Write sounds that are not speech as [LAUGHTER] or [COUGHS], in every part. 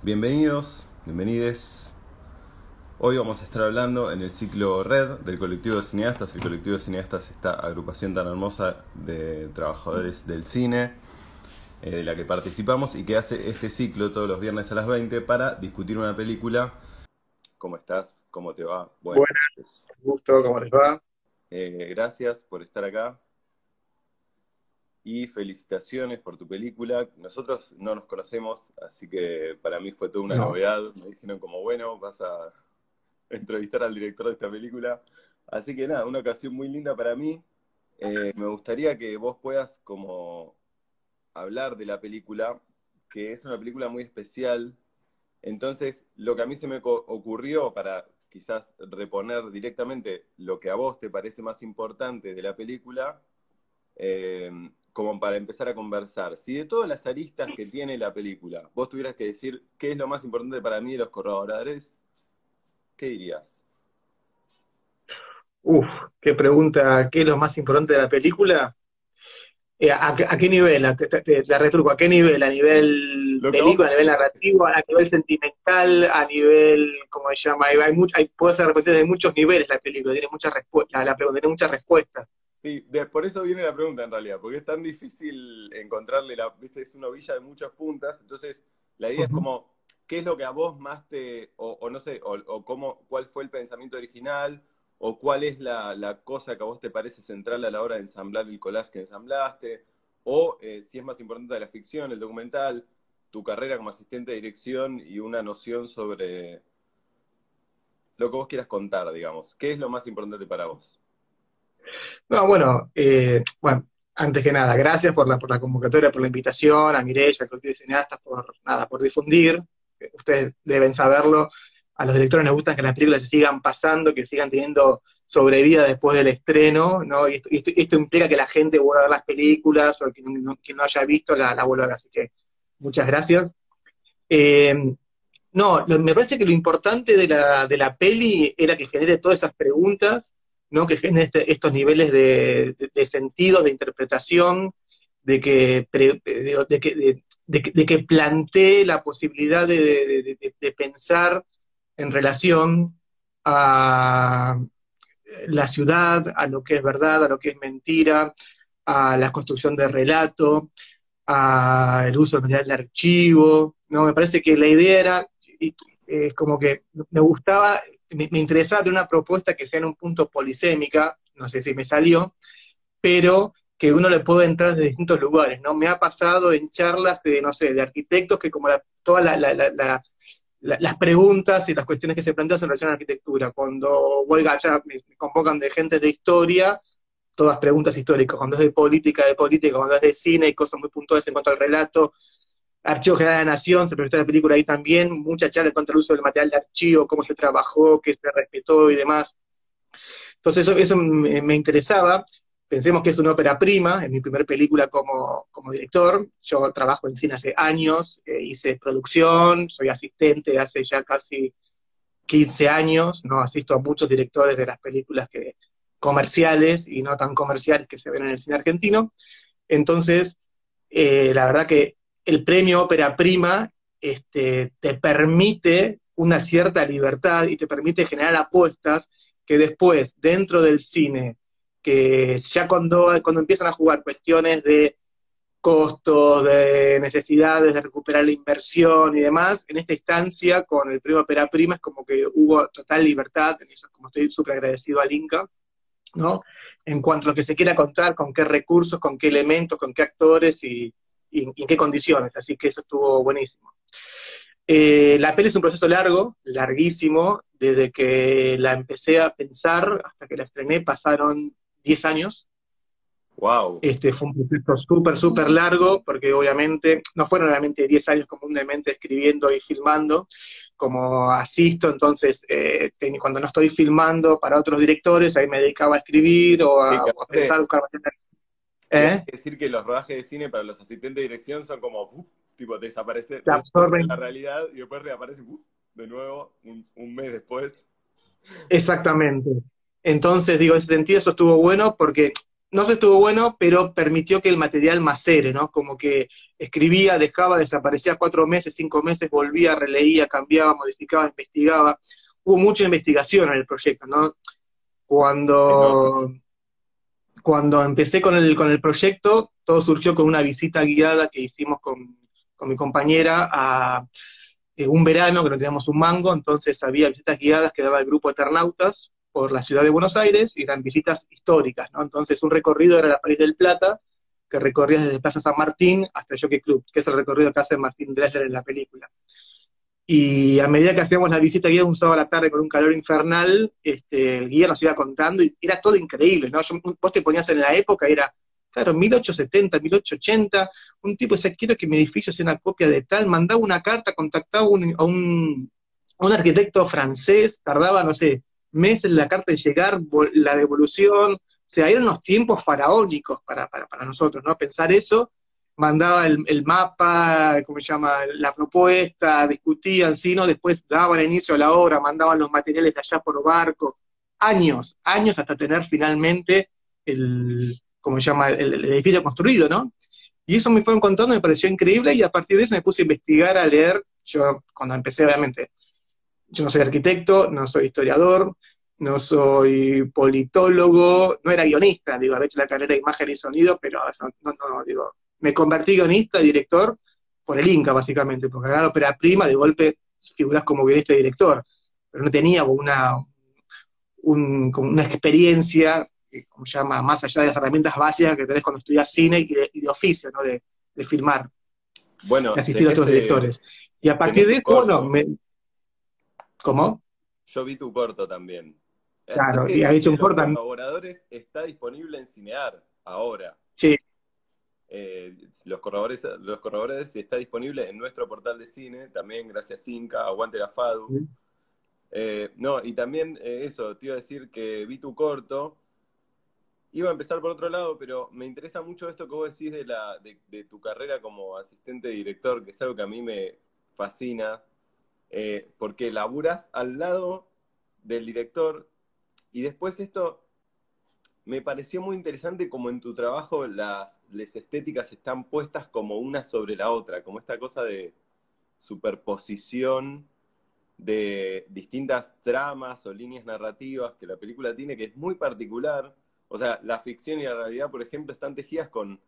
Bienvenidos, bienvenides. Hoy vamos a estar hablando en el ciclo Red del colectivo de cineastas. El colectivo de cineastas, esta agrupación tan hermosa de trabajadores del cine, eh, de la que participamos y que hace este ciclo todos los viernes a las 20 para discutir una película. ¿Cómo estás? ¿Cómo te va? Buenas, gusto, ¿cómo les va? Eh, gracias por estar acá y felicitaciones por tu película. Nosotros no nos conocemos, así que para mí fue toda una novedad. Me dijeron como, bueno, vas a entrevistar al director de esta película. Así que nada, una ocasión muy linda para mí. Eh, me gustaría que vos puedas como hablar de la película, que es una película muy especial. Entonces, lo que a mí se me ocurrió para quizás reponer directamente lo que a vos te parece más importante de la película, eh, como para empezar a conversar. Si de todas las aristas que tiene la película, vos tuvieras que decir qué es lo más importante para mí de los corredores, ¿qué dirías? Uf, qué pregunta, ¿qué es lo más importante de la película? Eh, ¿a, qué nivel? la retruco, ¿a qué nivel? ¿A nivel película, a nivel narrativo, a nivel sentimental, a nivel, ¿cómo se llama? Hay, hay, puede ser de muchos niveles la película, tiene muchas respuestas, la pregunta tiene muchas respuestas. Sí, por eso viene la pregunta en realidad, porque es tan difícil encontrarle la, viste, es una villa de muchas puntas, entonces la idea es como, ¿qué es lo que a vos más te, o, no sé, o, cómo, cuál fue el pensamiento original, o cuál es la, cosa que a vos te parece central a la hora de ensamblar el collage que ensamblaste, o eh, si es más importante la ficción, el documental, tu carrera como asistente de dirección y una noción sobre lo que vos quieras contar, digamos. ¿Qué es lo más importante para vos? No, bueno, eh, bueno, antes que nada, gracias por la, por la convocatoria, por la invitación, a Mireya, al colectivo de cineastas, por nada, por difundir. Ustedes deben saberlo. A los directores les gusta que las películas se sigan pasando, que sigan teniendo sobrevida después del estreno, ¿no? Y esto, implica que la gente vuelva a ver las películas o que no, haya visto la, vuelva a ver. Así que muchas gracias. Eh, no, me parece que lo importante de la, de la peli era que genere todas esas preguntas ¿no? que genere este, estos niveles de, de, sentidos, de interpretación, de que, de, que, de, que plantee la posibilidad de, pensar en relación a la ciudad, a lo que es verdad, a lo que es mentira, a la construcción de relato, al uso material de archivo, ¿no? Me parece que la idea era, es como que me gustaba me, interesaba tener una propuesta que sea en un punto polisémica, no sé si me salió, pero que uno le puede entrar de distintos lugares, ¿no? Me ha pasado en charlas de, no sé, de arquitectos que como todas las preguntas y las cuestiones que se plantean en relación a la arquitectura, cuando voy allá me, convocan de gente de historia, todas preguntas históricas, cuando es de política, de política, cuando es de cine, hay cosas muy puntuales en cuanto al relato, Archivo General de la Nación, se proyectó la película ahí también, mucha charla contra el uso del material de archivo, cómo se trabajó, qué se respetó y demás. Entonces eso, eso me, interesaba. Pensemos que es una ópera prima, es mi primera película como, director. Yo trabajo en cine hace años, eh, hice producción, soy asistente hace ya casi 15 años, no asisto a muchos directores de las películas que, comerciales y no tan comerciales que se ven en el cine argentino. Entonces, eh, la verdad que el premio ópera prima este, te permite una cierta libertad y te permite generar apuestas que después, dentro del cine, que ya cuando, cuando empiezan a jugar cuestiones de costos, de necesidades de recuperar la inversión y demás, en esta instancia con el premio Ópera Prima es como que hubo total libertad, en eso como estoy súper agradecido al Inca, ¿no? En cuanto a lo que se quiera contar, con qué recursos, con qué elementos, con qué actores y, y, en qué condiciones, así que eso estuvo buenísimo. Eh, la peli es un proceso largo, larguísimo, desde que la empecé a pensar hasta que la estrené pasaron 10 años. Wow. Este fue un proceso súper, súper largo, porque obviamente no fueron realmente 10 años comúnmente escribiendo y filmando, como asisto, entonces eh, cuando no estoy filmando para otros directores, ahí me dedicaba a escribir o a, pensar, buscar ¿Eh? Es decir, que los rodajes de cine para los asistentes de dirección son como, tipo, desaparece de la realidad y después reaparece de nuevo un, mes después. Exactamente. Entonces, digo, en ese sentido eso estuvo bueno porque no se estuvo bueno, pero permitió que el material macere, ¿no? Como que escribía, dejaba, desaparecía cuatro meses, cinco meses, volvía, releía, cambiaba, modificaba, investigaba. Hubo mucha investigación en el proyecto, ¿no? Cuando, cuando empecé con el, con el proyecto, todo surgió con una visita guiada que hicimos con, con mi compañera a eh, un verano que no teníamos un mango, entonces había visitas guiadas que daba el grupo Eternautas, por la ciudad de Buenos Aires y eran visitas históricas, ¿no? Entonces un recorrido era la París del Plata, que recorría desde Plaza San Martín hasta el Jockey Club, que es el recorrido que hace Martín Dresler en la película. Y a medida que hacíamos la visita guía un sábado a la tarde con un calor infernal, este, el guía nos iba contando y era todo increíble, ¿no? vos te ponías en la época, era, claro, 1870, 1880, un tipo decía, quiero que mi edificio sea una copia de tal, mandaba una carta, contactaba a un, a un arquitecto francés, tardaba, no sé, meses la carta de llegar, la devolución, o sea, eran unos tiempos faraónicos para, para, para nosotros, ¿no? Pensar eso, mandaba el, mapa, ¿cómo se llama?, la propuesta, discutían, ¿sí? ¿no? Después daban inicio a la obra, mandaban los materiales de allá por barco, años, años hasta tener finalmente el, ¿cómo se llama?, el, edificio construido, ¿no? Y eso me fueron contando, me pareció increíble, y a partir de eso me puse a investigar, a leer, yo cuando empecé obviamente yo no soy arquitecto, no soy historiador, no soy politólogo, no era guionista, digo, había hecho la carrera de imagen y sonido, pero no, no, digo, me convertí guionista, director, por el Inca, básicamente, porque ganar ópera prima, de golpe figuras como guionista y director, pero no tenía una, una experiencia, eh, como se llama, más allá de las herramientas básicas que tenés cuando estudias cine y de, oficio, ¿no? De, de filmar, bueno, de asistir a otros directores. Y a partir de esto, bueno, me, ¿Cómo? Yo vi tu corto también. Claro, y ha hecho un corto. Los colaboradores está disponible en Cinear ahora. Sí. Eh, los corredores, los corredores está disponible en nuestro portal de cine, también gracias Inca, Aguante la FADU. Eh, no, y también eh, eso, te iba a decir que vi tu corto. Iba a empezar por otro lado, pero me interesa mucho esto que vos decís de, la, de tu carrera como asistente director, que es algo que a mí me fascina porque laburas al lado del director y después esto me pareció muy interesante como en tu trabajo las, las estéticas están puestas como una sobre la otra, como esta cosa de superposición de distintas tramas o líneas narrativas que la película tiene, que es muy particular. O sea, la ficción y la realidad, por ejemplo, están tejidas con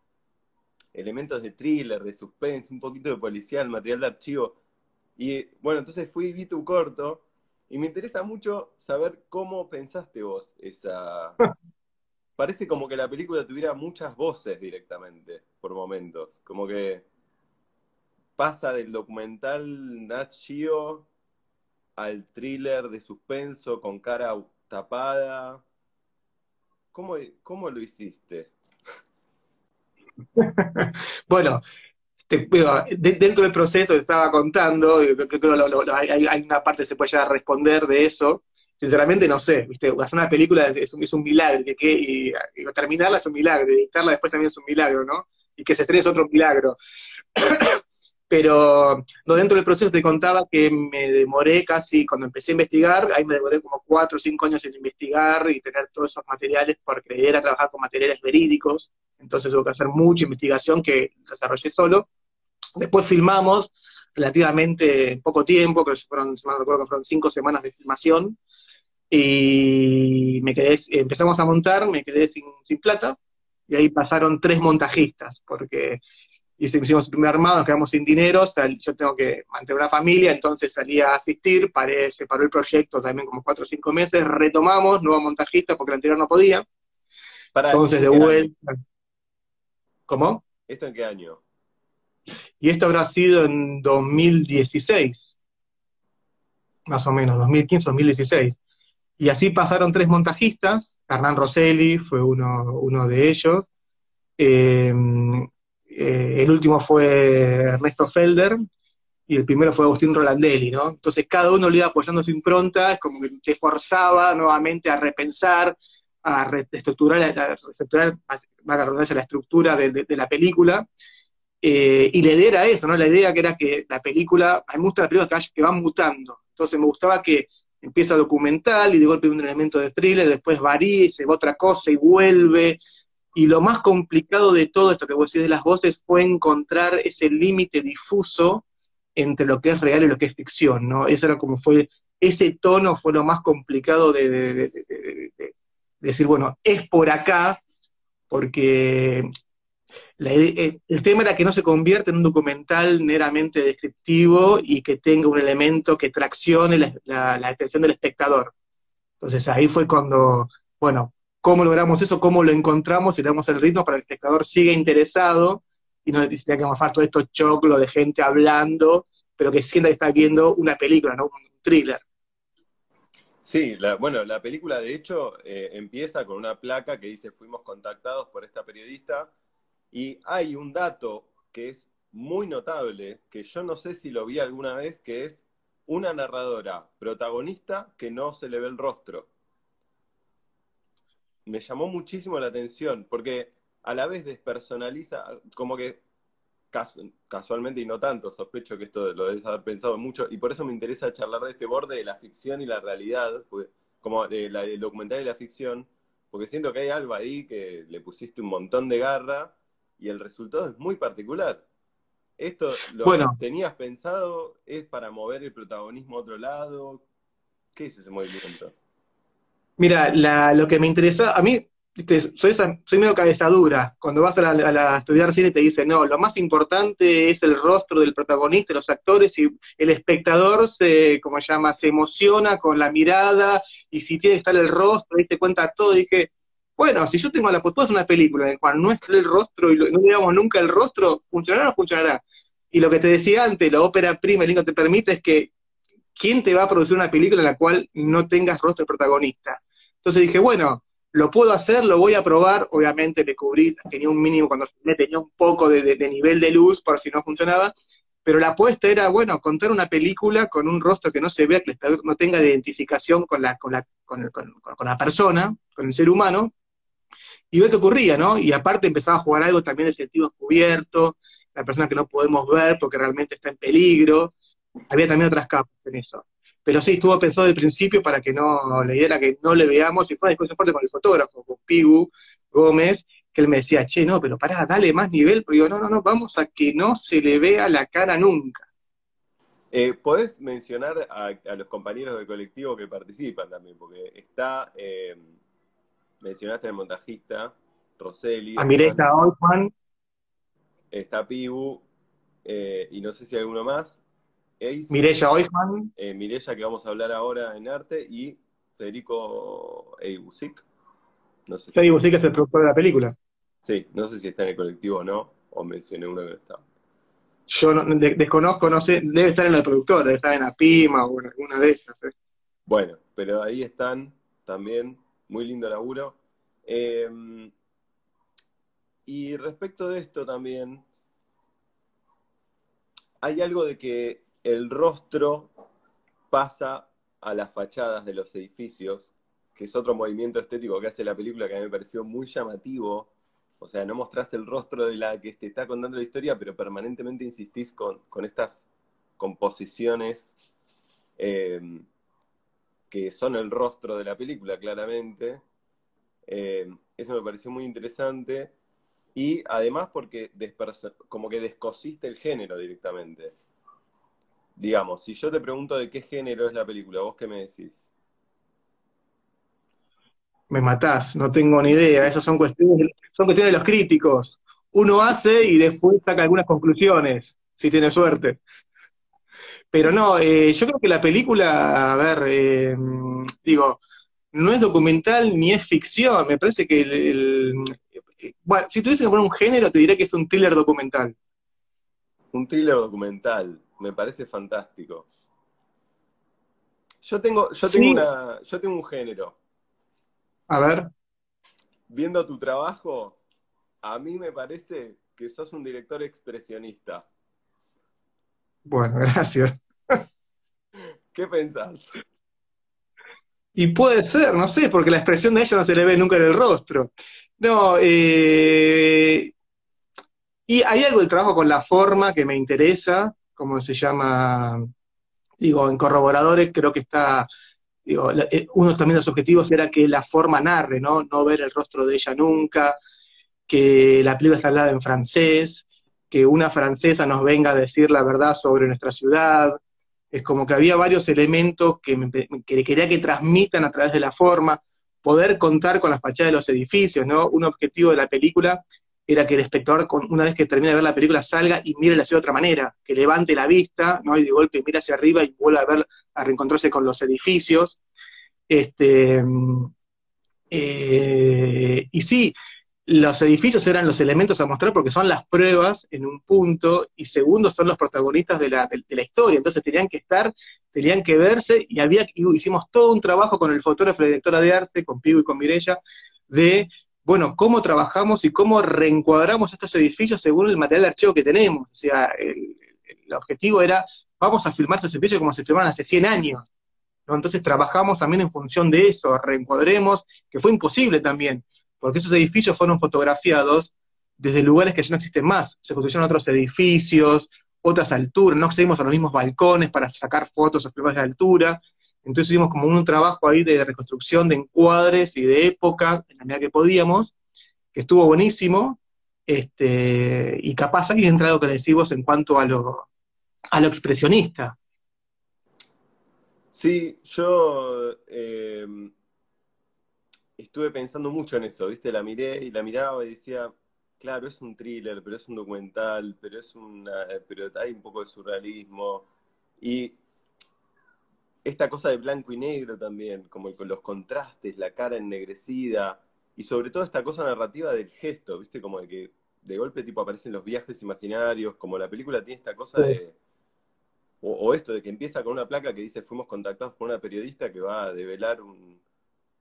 elementos de thriller, de suspense, un poquito de policial, material de archivo. Y bueno, entonces fui y vi tu corto y me interesa mucho saber cómo pensaste vos esa... [LAUGHS] Parece como que la película tuviera muchas voces directamente, por momentos. Como que pasa del documental Nat Geo al thriller de suspenso con cara tapada. ¿Cómo, cómo lo hiciste? [LAUGHS] bueno, dentro del proceso que estaba contando, creo que hay, una parte que se puede ya responder de eso. Sinceramente no sé, ¿viste? Hacer una película es, un, es un milagro, que, y, terminarla es un milagro, editarla después también es un milagro, ¿no? Y que se estrene es otro milagro. [COUGHS] Pero no, dentro del proceso te contaba que me demoré casi, cuando empecé a investigar, ahí me demoré como cuatro o cinco años en investigar y tener todos esos materiales, porque era trabajar con materiales verídicos, entonces tuve que hacer mucha investigación que desarrollé solo. Después filmamos relativamente poco tiempo, creo que fueron, no recuerdo que fueron cinco semanas de filmación, y me quedé, empezamos a montar, me quedé sin, sin plata, y ahí pasaron tres montajistas, porque hicimos el primer armado, nos quedamos sin dinero, yo tengo que mantener una familia, entonces salí a asistir, paré, se paró el proyecto también como cuatro o cinco meses, retomamos, nuevo montajista porque el anterior no podía, entonces de vuelta. ¿Cómo? ¿Esto en qué año? Y esto habrá sido en 2016, más o menos, 2015, 2016. Y así pasaron tres montajistas, Hernán Rosselli fue uno, de ellos, eh, eh, el último fue Ernesto Felder, y el primero fue Agustín Rolandelli, ¿no? Entonces cada uno le iba apoyando su impronta, como que se forzaba nuevamente a repensar, a reestructurar, a reestructurar la estructura de la película, eh, y la idea era eso, ¿no? La idea que era que la película, a mí me gusta la película que, va mutando. Entonces me gustaba que empieza documental y de golpe un elemento de thriller, después varía se va otra cosa y vuelve. Y lo más complicado de todo esto que vos decís de las voces fue encontrar ese límite difuso entre lo que es real y lo que es ficción, ¿no? Eso era como fue, ese tono fue lo más complicado de, decir, bueno, es por acá, porque eh, el tema era que no se convierta en un documental meramente descriptivo y que tenga un elemento que traccione la, la atención del espectador. Entonces ahí fue cuando, bueno, ¿cómo logramos eso? ¿Cómo lo encontramos y damos el ritmo para que el espectador siga interesado y no le que vamos a todo esto choclo de gente hablando, pero que sienta que está viendo una película, no un thriller. Sí, bueno, la película de hecho eh, empieza con una placa que dice fuimos contactados por esta periodista y hay un dato que es muy notable, que yo no sé si lo vi alguna vez, que es una narradora protagonista que no se le ve el rostro. Me llamó muchísimo la atención, porque a la vez despersonaliza, como que casualmente y no tanto, sospecho que esto lo debes haber pensado mucho, y por eso me interesa charlar de este borde de la ficción y la realidad, como de documental y la ficción, porque siento que hay algo ahí que le pusiste un montón de garra y el resultado es muy particular. ¿Esto lo tenías pensado? ¿Es para mover el protagonismo a otro lado? ¿Qué es ese movimiento? Mira, lo que me interesa, a mí soy, soy medio cabezadura. Cuando vas a, la, estudiar cine te dicen, no, lo más importante es el rostro del protagonista, los actores, y el espectador se, como se llama, se emociona con la mirada, y si tiene que estar el rostro, y te cuenta todo, y dije, bueno, si yo tengo la postura es una película en la cual no está el rostro y no digamos nunca el rostro, ¿funcionará o no funcionará? Y lo que te decía antes, la ópera prima, el te permite es que, ¿quién te va a producir una película en la cual no tengas rostro de protagonista? Entonces dije, bueno, lo puedo hacer, lo voy a probar, obviamente le cubrí, tenía un mínimo cuando me tenía un poco de, nivel de luz por si no funcionaba, pero la apuesta era, bueno, contar una película con un rostro que no se vea, que no tenga identificación con la, con la, con, la persona, con el ser humano, y ver qué ocurría, ¿no? Y aparte empezaba a jugar algo también de sentido cubierto, la persona que no podemos ver porque realmente está en peligro, había también otras capas en eso. Pero sí, estuvo pensado desde el principio para que no le diera que no le veamos, y fue una discusión fuerte con el fotógrafo, con Pigu Gómez, que él me decía, che, no, pero pará, dale más nivel, pero digo, no, no, no, vamos a que no se le vea la cara nunca. Eh, ¿Podés mencionar a, los compañeros del colectivo que participan también? Porque está, eh, mencionaste al montajista, Roseli. A Miresta Oldman. Está Pibu, eh, y no sé si hay alguno más. Mireya Oisman. Eh, Mireya, que vamos a hablar ahora en arte, y Federico Eibusik. No sé es el productor de la película. Sí, no sé si está en el colectivo o no, o mencioné uno que no está. Yo desconozco, no sé, debe estar en el productor, debe estar en APIMA o en alguna de esas. ¿eh? Bueno, pero ahí están también, muy lindo laburo. Em, y respecto de esto también, hay algo de que el rostro pasa a las fachadas de los edificios, que es otro movimiento estético que hace la película que a mí me pareció muy llamativo. O sea, no mostrás el rostro de la que te está contando la historia, pero permanentemente insistís con, estas composiciones eh, que son el rostro de la película, claramente. Eh, eso me pareció muy interesante. Y además porque como que descosiste el género directamente. Digamos, si yo te pregunto de qué género es la película, ¿vos qué me decís? Me matás, no tengo ni idea. Esas son cuestiones, son cuestiones de los críticos. Uno hace y después saca algunas conclusiones, si tiene suerte. Pero no, eh, yo creo que la película, a ver, eh, digo, no es documental ni es ficción. Me parece que el, bueno, si tuviese que poner un género, te diría que es un thriller documental. Un thriller documental me parece fantástico. Yo tengo, yo tengo una, yo tengo un género. A ver. Viendo tu trabajo, a mí me parece que sos un director expresionista. Bueno, [LAUGHS] gracias. ¿Qué pensás? Y puede ser, no sé, porque la expresión de ella no se le ve nunca en el rostro. No, eh, y hay algo del trabajo con la forma que me interesa, ¿cómo se llama? Digo, en corroboradores creo que está, digo, eh, uno también de los objetivos era que la forma narre, ¿no? No ver el rostro de ella nunca. que la película está hablada en francés, que una francesa nos venga a decir la verdad sobre nuestra ciudad. Es como que había varios elementos que, que quería que transmitan a través de la forma, poder contar con las fachadas de los edificios, ¿no? Un objetivo de la película era que el espectador, una vez que termine de ver la película, salga y mire la ciudad de otra manera, que levante la vista, ¿no? Y de golpe mire hacia arriba y vuelva a ver, a reencontrarse con los edificios. Este, eh, y sí, los edificios eran los elementos a mostrar porque son las pruebas en un punto, y segundo, son los protagonistas de la, historia, entonces tenían que estar, tenían que verse, y había, hicimos todo un trabajo con el fotógrafo y directora de arte, con Pivo y con Mirella, de bueno, cómo trabajamos y cómo reencuadramos estos edificios según el material de archivo que tenemos. O sea, el, objetivo era, vamos a filmar estos edificios como se filmaron hace 100 años. Entonces trabajamos también en función de eso, reencuadremos, que fue imposible también, porque esos edificios fueron fotografiados desde lugares que ya no existen más. Se construyeron otros edificios, otras alturas, no accedimos a los mismos balcones para sacar fotos a primeras de altura. Entonces hicimos como un trabajo ahí de reconstrucción de encuadres y de época, en la medida que podíamos, que estuvo buenísimo, este, y capaz ahí entrado que decimos en cuanto a lo, a expresionista. Sí, yo eh, estuve pensando mucho en eso, ¿viste? La miré y la miraba y decía, claro, es un thriller, pero es un documental, pero es una, pero hay un poco de surrealismo. Y esta cosa de blanco y negro también, como con los contrastes, la cara ennegrecida, y sobre todo esta cosa narrativa del gesto, ¿viste? Como de que de golpe tipo aparecen los viajes imaginarios, como la película tiene esta cosa de... O, esto de que empieza con una placa que dice fuimos contactados por una periodista que va a develar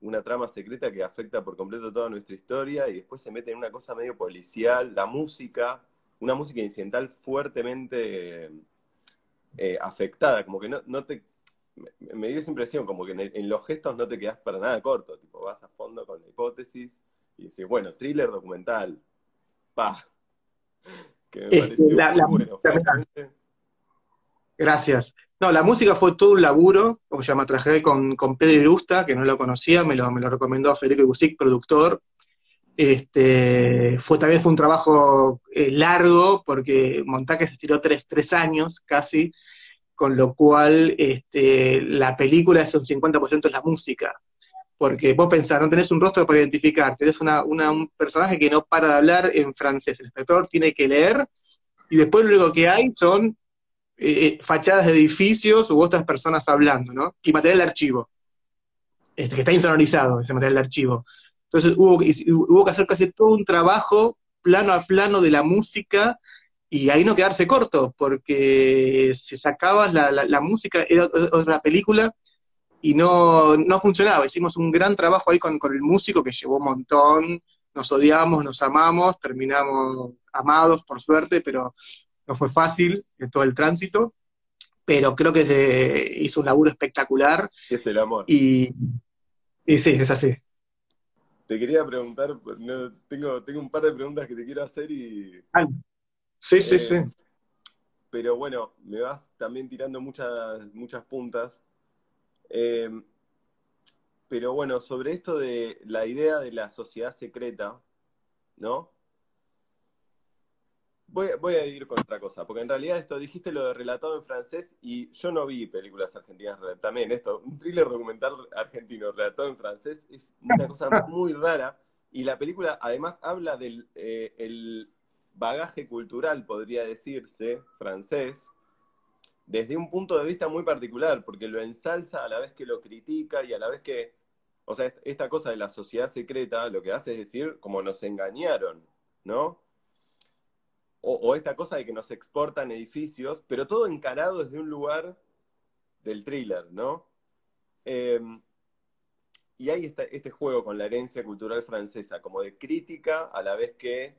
una trama secreta que afecta por completo toda nuestra historia y después se mete en una cosa medio policial, la música, una música incidental fuertemente eh, afectada, como que no, no te me, dio esa impresión, como que en, los gestos no te quedas para nada corto, tipo, vas a fondo con la hipótesis y decís, bueno, thriller documental, pa. [LAUGHS] Que me pareció bueno. Gracias. No, la música fue todo un laburo, como se llama, trabajé con, con Pedro Irusta, que no lo conocía, me lo, me lo recomendó Federico Ibusic, productor. Este, fue, también fue un trabajo eh, largo, porque montaje se estiró tres, tres años casi, con lo cual este, la película es un 50% es la música. Porque vos pensás, no tenés un rostro para identificar, tenés una, un personaje que no para de hablar en francés, el espectador tiene que leer, y después lo único que hay son eh, eh, fachadas de edificios u otras personas hablando, ¿no? Y material de archivo, este, que está insonorizado, ese material de archivo. Entonces hubo, hubo que hacer casi todo un trabajo plano a plano de la música y ahí no quedarse corto, porque si sacabas la, la, música, era otra película y no, no funcionaba. Hicimos un gran trabajo ahí con, con, el músico que llevó un montón, nos odiamos, nos amamos, terminamos amados por suerte, pero no fue fácil en todo el tránsito. Pero creo que se hizo un laburo espectacular. Es el amor. Y, y sí, es así. Te quería preguntar, tengo, tengo un par de preguntas que te quiero hacer y... Sí, sí, sí. Eh, pero bueno, me vas también tirando muchas, muchas puntas. Eh, pero bueno, sobre esto de la idea de la sociedad secreta, ¿no? Voy, a ir con otra cosa, porque en realidad esto dijiste lo de relatado en francés y yo no vi películas argentinas también. Esto, un thriller documental argentino relatado en francés es una cosa muy rara y la película además habla del eh, el, bagaje cultural, podría decirse, francés, desde un punto de vista muy particular, porque lo ensalza a la vez que lo critica y a la vez que, o sea, esta cosa de la sociedad secreta lo que hace es decir, como nos engañaron, ¿no? O, esta cosa de que nos exportan edificios, pero todo encarado desde un lugar del thriller, ¿no? Em, y hay este juego con la herencia cultural francesa, como de crítica a la vez que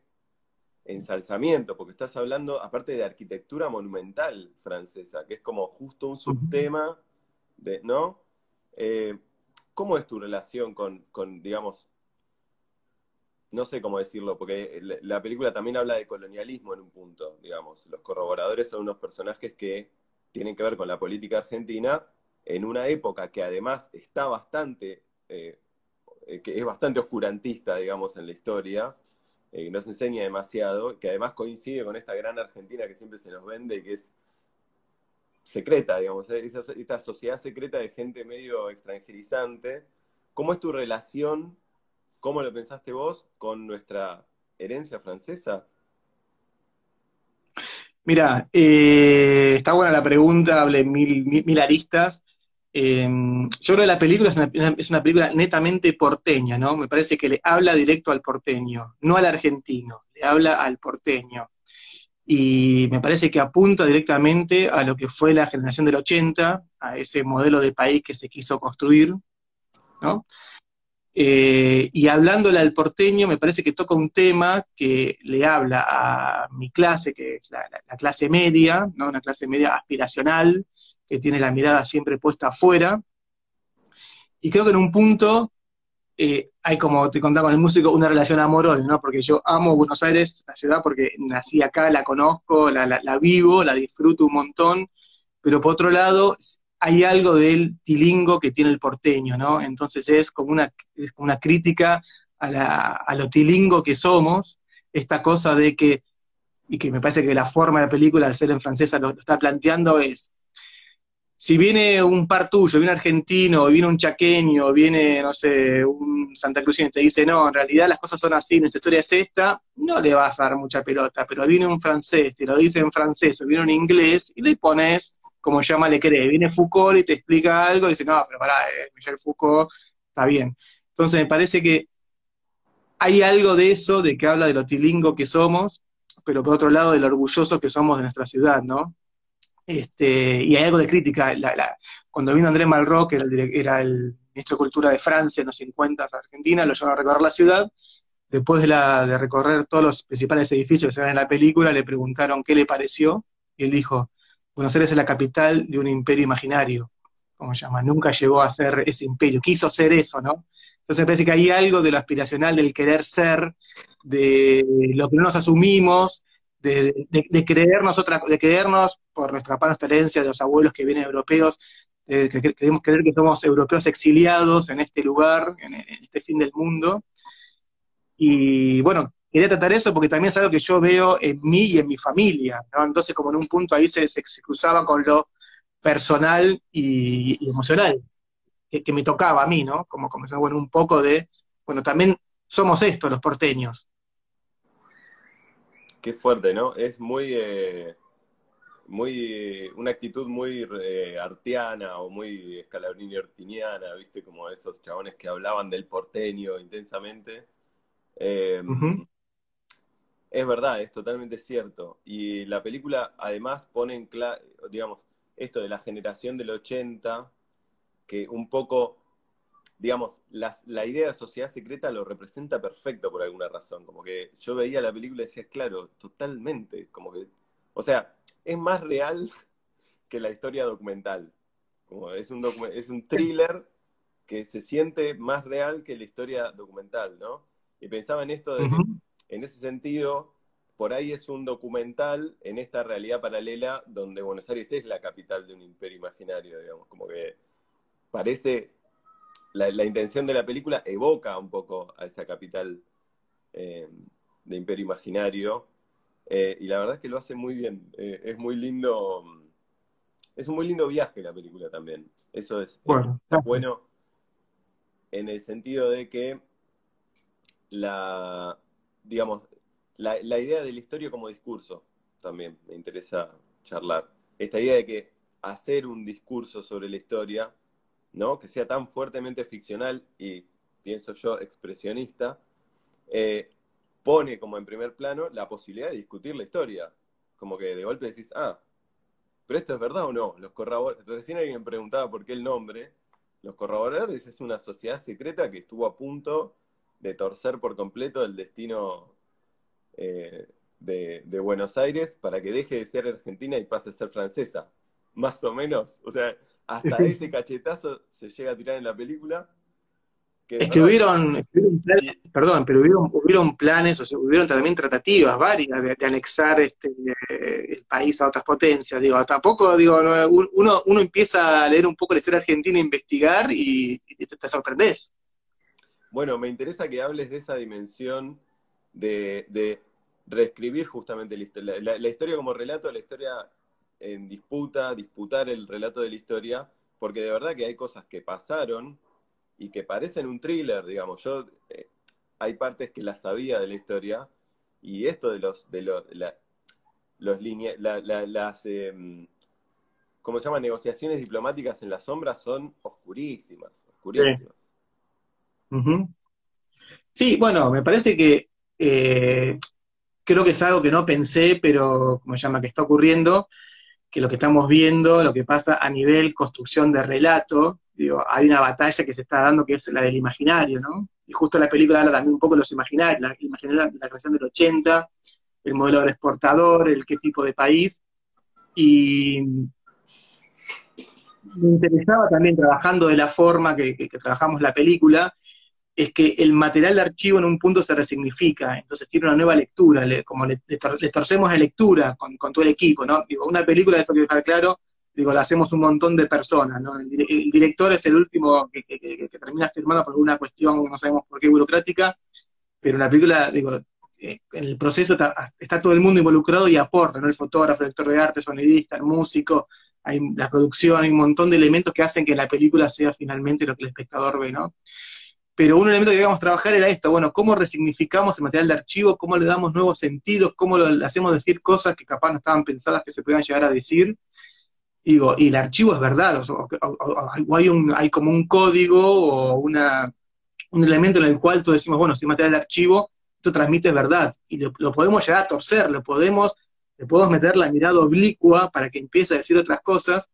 ensalzamiento, porque estás hablando, aparte de arquitectura monumental francesa, que es como justo un subtema de, ¿no? Eh, ¿Cómo es tu relación con, digamos, no sé cómo decirlo, porque la película también habla de colonialismo en un punto, digamos. Los corroboradores son unos personajes que tienen que ver con la política argentina en una época que además está bastante, eh, que es bastante oscurantista, digamos, en la historia, eh, que nos enseña demasiado, que además coincide con esta gran Argentina que siempre se nos vende y que es secreta, digamos, esta, sociedad secreta de gente medio extranjerizante. ¿Cómo es tu relación, cómo lo pensaste vos, con nuestra herencia francesa? Mira, eh, está buena la pregunta, hablé mil, mil, aristas. Em, yo creo que la película es una, es una, película netamente porteña, ¿no? Me parece que le habla directo al porteño, no al argentino, le habla al porteño y me parece que apunta directamente a lo que fue la generación del 80, a ese modelo de país que se quiso construir, ¿no? Eh, y hablándole al porteño, me parece que toca un tema que le habla a mi clase, que es la, clase media, ¿no? Una clase media aspiracional, que tiene la mirada siempre puesta afuera. Y creo que en un punto eh, hay como te contaba con el músico una relación amorosa, ¿no? Porque yo amo Buenos Aires, la ciudad, porque nací acá, la conozco, la, la, vivo, la disfruto un montón, pero por otro lado hay algo del tilingo que tiene el porteño, ¿no? Entonces es como una, una crítica a, la, a lo tilingo que somos, esta cosa de que, y que me parece que la forma de la película, al ser en francesa, lo está planteando, es si viene un par tuyo, viene un argentino, viene un chaqueño, viene, no sé, un Santa Cruz y te dice, no, en realidad las cosas son así, nuestra historia es esta, no le vas a dar mucha pelota, pero viene un francés, te lo dice en francés, o viene un inglés, y le pones, como llama le cree, viene Foucault y te explica algo, y dice, no, pero pará, eh, Michel Foucault, está bien. Entonces me parece que hay algo de eso, de que habla de lo tilingo que somos, pero por otro lado de lo orgulloso que somos de nuestra ciudad, ¿no? Este, y hay algo de crítica. cuando vino Andrés Malraux, que era el, ministro de Cultura de Francia en los 50 a Argentina, lo llevaron a recorrer la ciudad. Después de, recorrer todos los principales edificios que se ven en la película, le preguntaron qué le pareció, y él dijo, Buenos Aires es la capital de un imperio imaginario, como se llama, nunca llegó a ser ese imperio, quiso ser eso, ¿no? Entonces me parece que hay algo de lo aspiracional, del querer ser, de lo que no nos asumimos, de, creernos otra, de creernos por nuestra, nuestra herencia de los abuelos que vienen europeos, que queremos creer que somos europeos exiliados en este lugar, en, este fin del mundo. Y bueno, quería tratar eso porque también es algo que yo veo en mí y en mi familia, Entonces como en un punto ahí se, se, cruzaba con lo personal y, emocional, que, me tocaba a mí, ¿no? Como, como bueno, un poco de, bueno, también somos estos los porteños, Qué fuerte, ¿no? Es muy, eh, muy, una actitud muy eh, artiana o muy escalabrini artiniana, ¿viste? Como esos chabones que hablaban del porteño intensamente. Em, es verdad, es totalmente cierto. Y la película además pone en claro, digamos, esto de la generación del 80, que un poco digamos, la idea de sociedad secreta lo representa perfecto por alguna razón. Como que yo veía la película y decía, claro, totalmente. Como que, o sea, es más real que la historia documental. Como es un, es un thriller que se siente más real que la historia documental, ¿no? Y pensaba en esto de en ese sentido, por ahí es un documental en esta realidad paralela donde Buenos Aires es la capital de un imperio imaginario, digamos, como que parece la, intención de la película evoca un poco a esa capital eh, de Imperio Imaginario. Eh, y la verdad es que lo hace muy bien. Eh, es muy lindo. Es un muy lindo viaje la película también. Eso es bueno, bueno en el sentido de que la, digamos, la, la idea de la historia como discurso también me interesa charlar. Esta idea de que hacer un discurso sobre la historia ¿no? Que sea tan fuertemente ficcional y, pienso yo, expresionista, eh, pone como en primer plano la posibilidad de discutir la historia. Como que de golpe decís, ah, pero esto es verdad o no. Los corroboradores, recién alguien preguntaba por qué el nombre. Los corroboradores es una sociedad secreta que estuvo a punto de torcer por completo el destino eh, de, de, Buenos Aires para que deje de ser argentina y pase a ser francesa. [LAUGHS] Más o menos. O sea, hasta ese cachetazo se llega a tirar en la película. es que hubieron, perdón, pero hubieron, planes, o sea, hubieron también tratativas varias de, anexar este, el país a otras potencias. Digo, tampoco, digo, uno, uno empieza a leer un poco la historia argentina, a investigar y, te, sorprendes. Bueno, me interesa que hables de esa dimensión de, reescribir justamente la historia. La, historia como relato, la historia en disputa, disputar el relato de la historia, porque de verdad que hay cosas que pasaron y que parecen un thriller, digamos. Yo eh, hay partes que las sabía de la historia y esto de los de los la, los las em, ¿cómo se llama? negociaciones diplomáticas en la sombra son oscurísimas, oscurísimas. Sí, bueno, me parece que eh, creo que es algo que no pensé, pero como se llama, que está ocurriendo, que lo que estamos viendo, lo que pasa a nivel construcción de relato, digo, hay una batalla que se está dando que es la del imaginario, ¿no? Y justo la película habla también un poco de los imaginarios, la, la, la creación del 80, el modelo de exportador, el qué tipo de país, y me interesaba también trabajando de la forma que trabajamos la película, es que el material de archivo en un punto se resignifica, entonces tiene una nueva lectura, como le, torcemos la lectura con, todo el equipo, ¿no? Digo, una película, esto quiero dejar claro, digo, la hacemos un montón de personas, ¿no? El, director es el último que, termina firmando por una cuestión, no sabemos por qué, burocrática, pero la película, digo, eh, en el proceso está, todo el mundo involucrado y aporta, ¿no? El fotógrafo, el director de arte, sonidista, el músico, hay la producción, hay un montón de elementos que hacen que la película sea finalmente lo que el espectador ve, ¿no? Pero un elemento que debíamos trabajar era esto, bueno, cómo resignificamos el material de archivo, cómo le damos nuevos sentidos, cómo le hacemos decir cosas que capaz no estaban pensadas que se podían llegar a decir. Digo, y el archivo es verdad, o, hay, un, hay como un código o un elemento en el cual tú decimos, bueno, si material de archivo, esto transmite verdad, y lo, podemos llegar a torcer, lo podemos, le podemos meter la mirada oblicua para que empiece a decir otras cosas,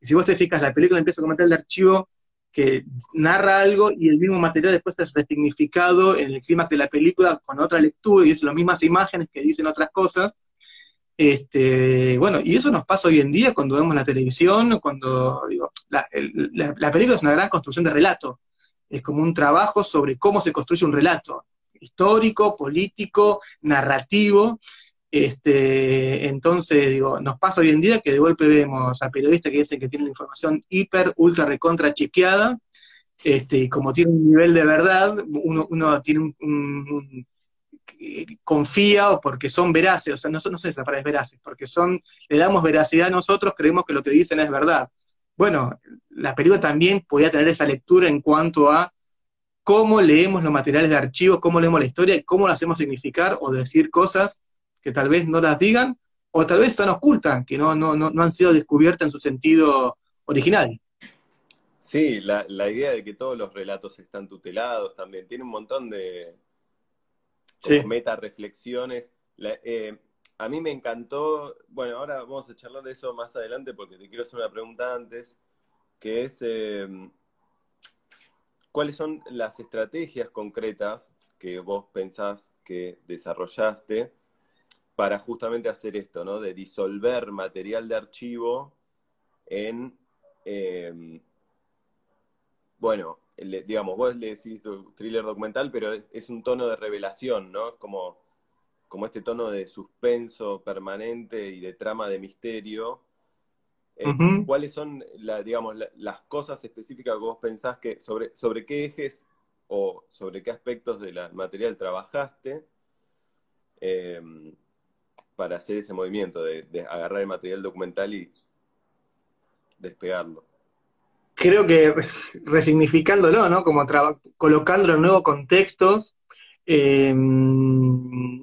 y si vos te fijas, la película empieza con material de archivo que narra algo y el mismo material después es resignificado en el clímax de la película con otra lectura y es las mismas imágenes que dicen otras cosas. Este, bueno, y eso nos pasa hoy en día cuando vemos la televisión, cuando, digo, la, la película es una gran construcción de relato, es como un trabajo sobre cómo se construye un relato, histórico, político, narrativo, este, entonces, digo, nos pasa hoy en día que de golpe vemos a periodistas que dicen que tienen la información hiper, ultra, recontra chequeada, este, y como tiene un nivel de verdad, uno, tiene un, confía o porque son veraces, o sea, no, no sé si es veraces, porque son, le damos veracidad a nosotros, creemos que lo que dicen es verdad. Bueno, la película también podía tener esa lectura en cuanto a cómo leemos los materiales de archivo, cómo leemos la historia cómo lo hacemos significar o decir cosas que tal vez no las digan, o tal vez están ocultas, que no, no, no, han sido descubiertas en su sentido original. Sí, la, la, idea de que todos los relatos están tutelados también, tiene un montón de meta reflexiones. Eh, a mí me encantó, bueno, ahora vamos a charlar de eso más adelante porque te quiero hacer una pregunta antes, que es, em, ¿cuáles son las estrategias concretas que vos pensás que desarrollaste para justamente hacer esto, ¿no? De disolver material de archivo en, em, bueno, digamos, vos le decís thriller documental, pero es, un tono de revelación, ¿no? Como, como este tono de suspenso permanente y de trama de misterio. Eh, ¿Cuáles son, digamos, las cosas específicas que vos pensás que, sobre, sobre qué ejes o sobre qué aspectos del material trabajaste? Eh, para hacer ese movimiento de, agarrar el material documental y despegarlo. Creo que resignificándolo, ¿no? Como colocándolo en nuevos contextos. Em,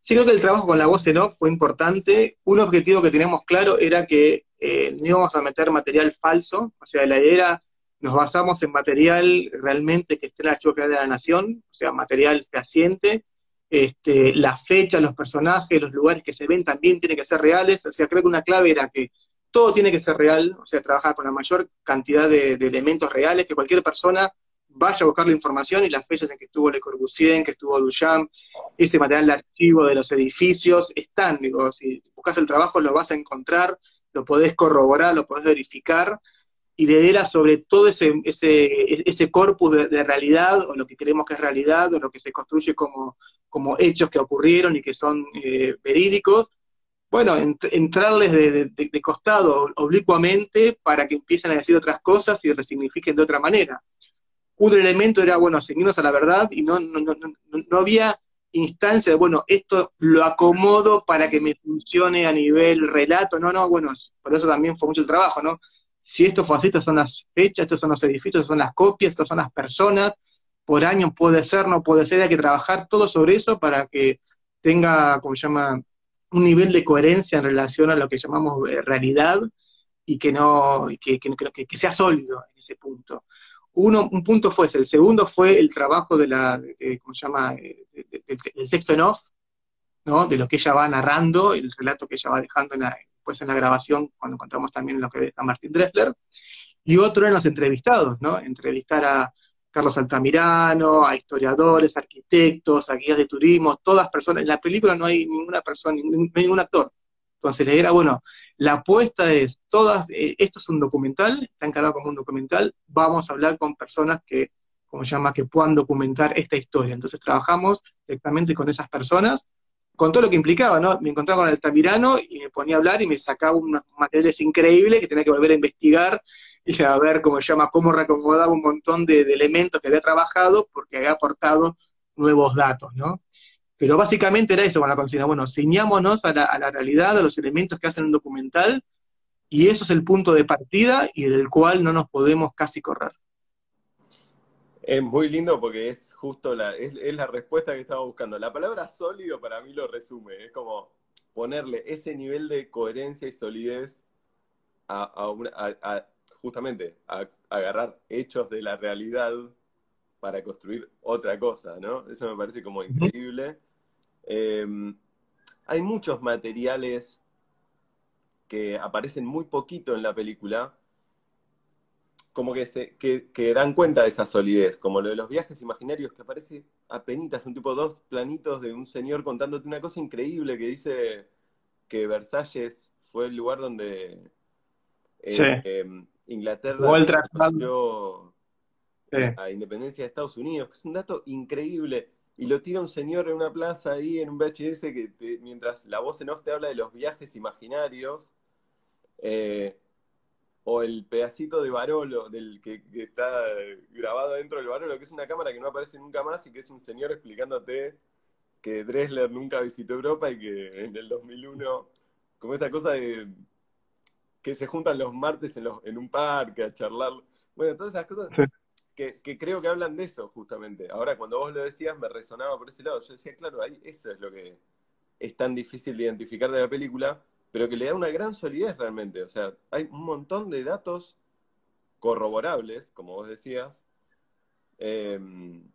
sí creo que el trabajo con la voz en off fue importante. Un objetivo que teníamos claro era que eh, no íbamos a meter material falso, o sea, la idea era, nos basamos en material realmente que esté en el archivo de la nación, o sea, material fehaciente, este, la fecha, los personajes, los lugares que se ven también tienen que ser reales. O sea, creo que una clave era que todo tiene que ser real, o sea, trabajar con la mayor cantidad de, elementos reales, que cualquier persona vaya a buscar la información y las fechas en que estuvo Le Corbusier, en que estuvo Duchamp, ese material de archivo de los edificios, están, digo, si buscas el trabajo lo vas a encontrar, lo podés corroborar, lo podés verificar, y de sobre todo ese, ese, ese corpus de, realidad, o lo que creemos que es realidad, o lo que se construye como, como hechos que ocurrieron y que son eh, verídicos, bueno, entrarles de, costado oblicuamente para que empiecen a decir otras cosas y resignifiquen de otra manera. Un elemento era, bueno, seguirnos a la verdad y no, no, no, no había instancia de, bueno, esto lo acomodo para que me funcione a nivel relato, no, no, bueno, por eso también fue mucho el trabajo, ¿no? Si esto fue así, estas son las fechas, estos son los edificios, estas son las copias, estas son las personas, por año puede ser, no puede ser, hay que trabajar todo sobre eso para que tenga, como se llama, un nivel de coherencia en relación a lo que llamamos eh, realidad y que no, que, que, sea sólido en ese punto. Uno, un punto fue ese, el segundo fue el trabajo de la, ¿cómo se llama?, eh, del texto en off, ¿no? De lo que ella va narrando, el relato que ella va dejando en la, pues en la grabación, cuando encontramos también lo que deja Martín Dressler, y otro en los entrevistados, ¿no? Entrevistar a Carlos Altamirano, a historiadores, arquitectos, a guías de turismo, todas personas, en la película no hay ninguna persona, ningún, actor, entonces la idea bueno, la apuesta es, todas, eh, esto es un documental, está encarado como un documental, vamos a hablar con personas que, como se llama, que puedan documentar esta historia. Entonces trabajamos directamente con esas personas, con todo lo que implicaba, ¿no? Me encontraba con el Tamirano y me ponía a hablar y me sacaba unos materiales increíbles que tenía que volver a investigar y a ver, cómo se llama, cómo reacomodaba un montón de, de elementos que había trabajado porque había aportado nuevos datos, ¿no? Pero básicamente era eso con la consigna, bueno, ciñámonos a la, a la realidad, a los elementos que hacen un documental, y eso es el punto de partida y del cual no nos podemos casi correr. Es muy lindo porque es justo la, es, la respuesta que estaba buscando. La palabra sólido para mí lo resume, es como ponerle ese nivel de coherencia y solidez a, a, justamente a, agarrar hechos de la realidad para construir otra cosa, ¿no? Eso me parece como increíble. Em, hay muchos materiales que aparecen muy poquito en la película, como que, se, que, dan cuenta de esa solidez, como lo de los viajes imaginarios, que aparece apenas un tipo dos planitos de un señor contándote una cosa increíble que dice que Versalles fue el lugar donde eh, em, Inglaterra conoció la independencia de Estados Unidos, que es un dato increíble y lo tira un señor en una plaza ahí, en un VHS, que mientras la voz en off te habla de los viajes imaginarios, eh, o el pedacito de Barolo, del que, está grabado dentro del Barolo, que es una cámara que no aparece nunca más y que es un señor explicándote que Dressler nunca visitó Europa y que en el 2001, como esa cosa de que se juntan los martes en, los, en un parque a charlar. Bueno, todas esas cosas que, creo que hablan de eso justamente. Ahora, cuando vos lo decías, me resonaba por ese lado. Yo decía, claro, ahí eso es lo que es tan difícil de identificar de la película, pero que le da una gran solidez realmente. O sea, hay un montón de datos corroborables, como vos decías, em,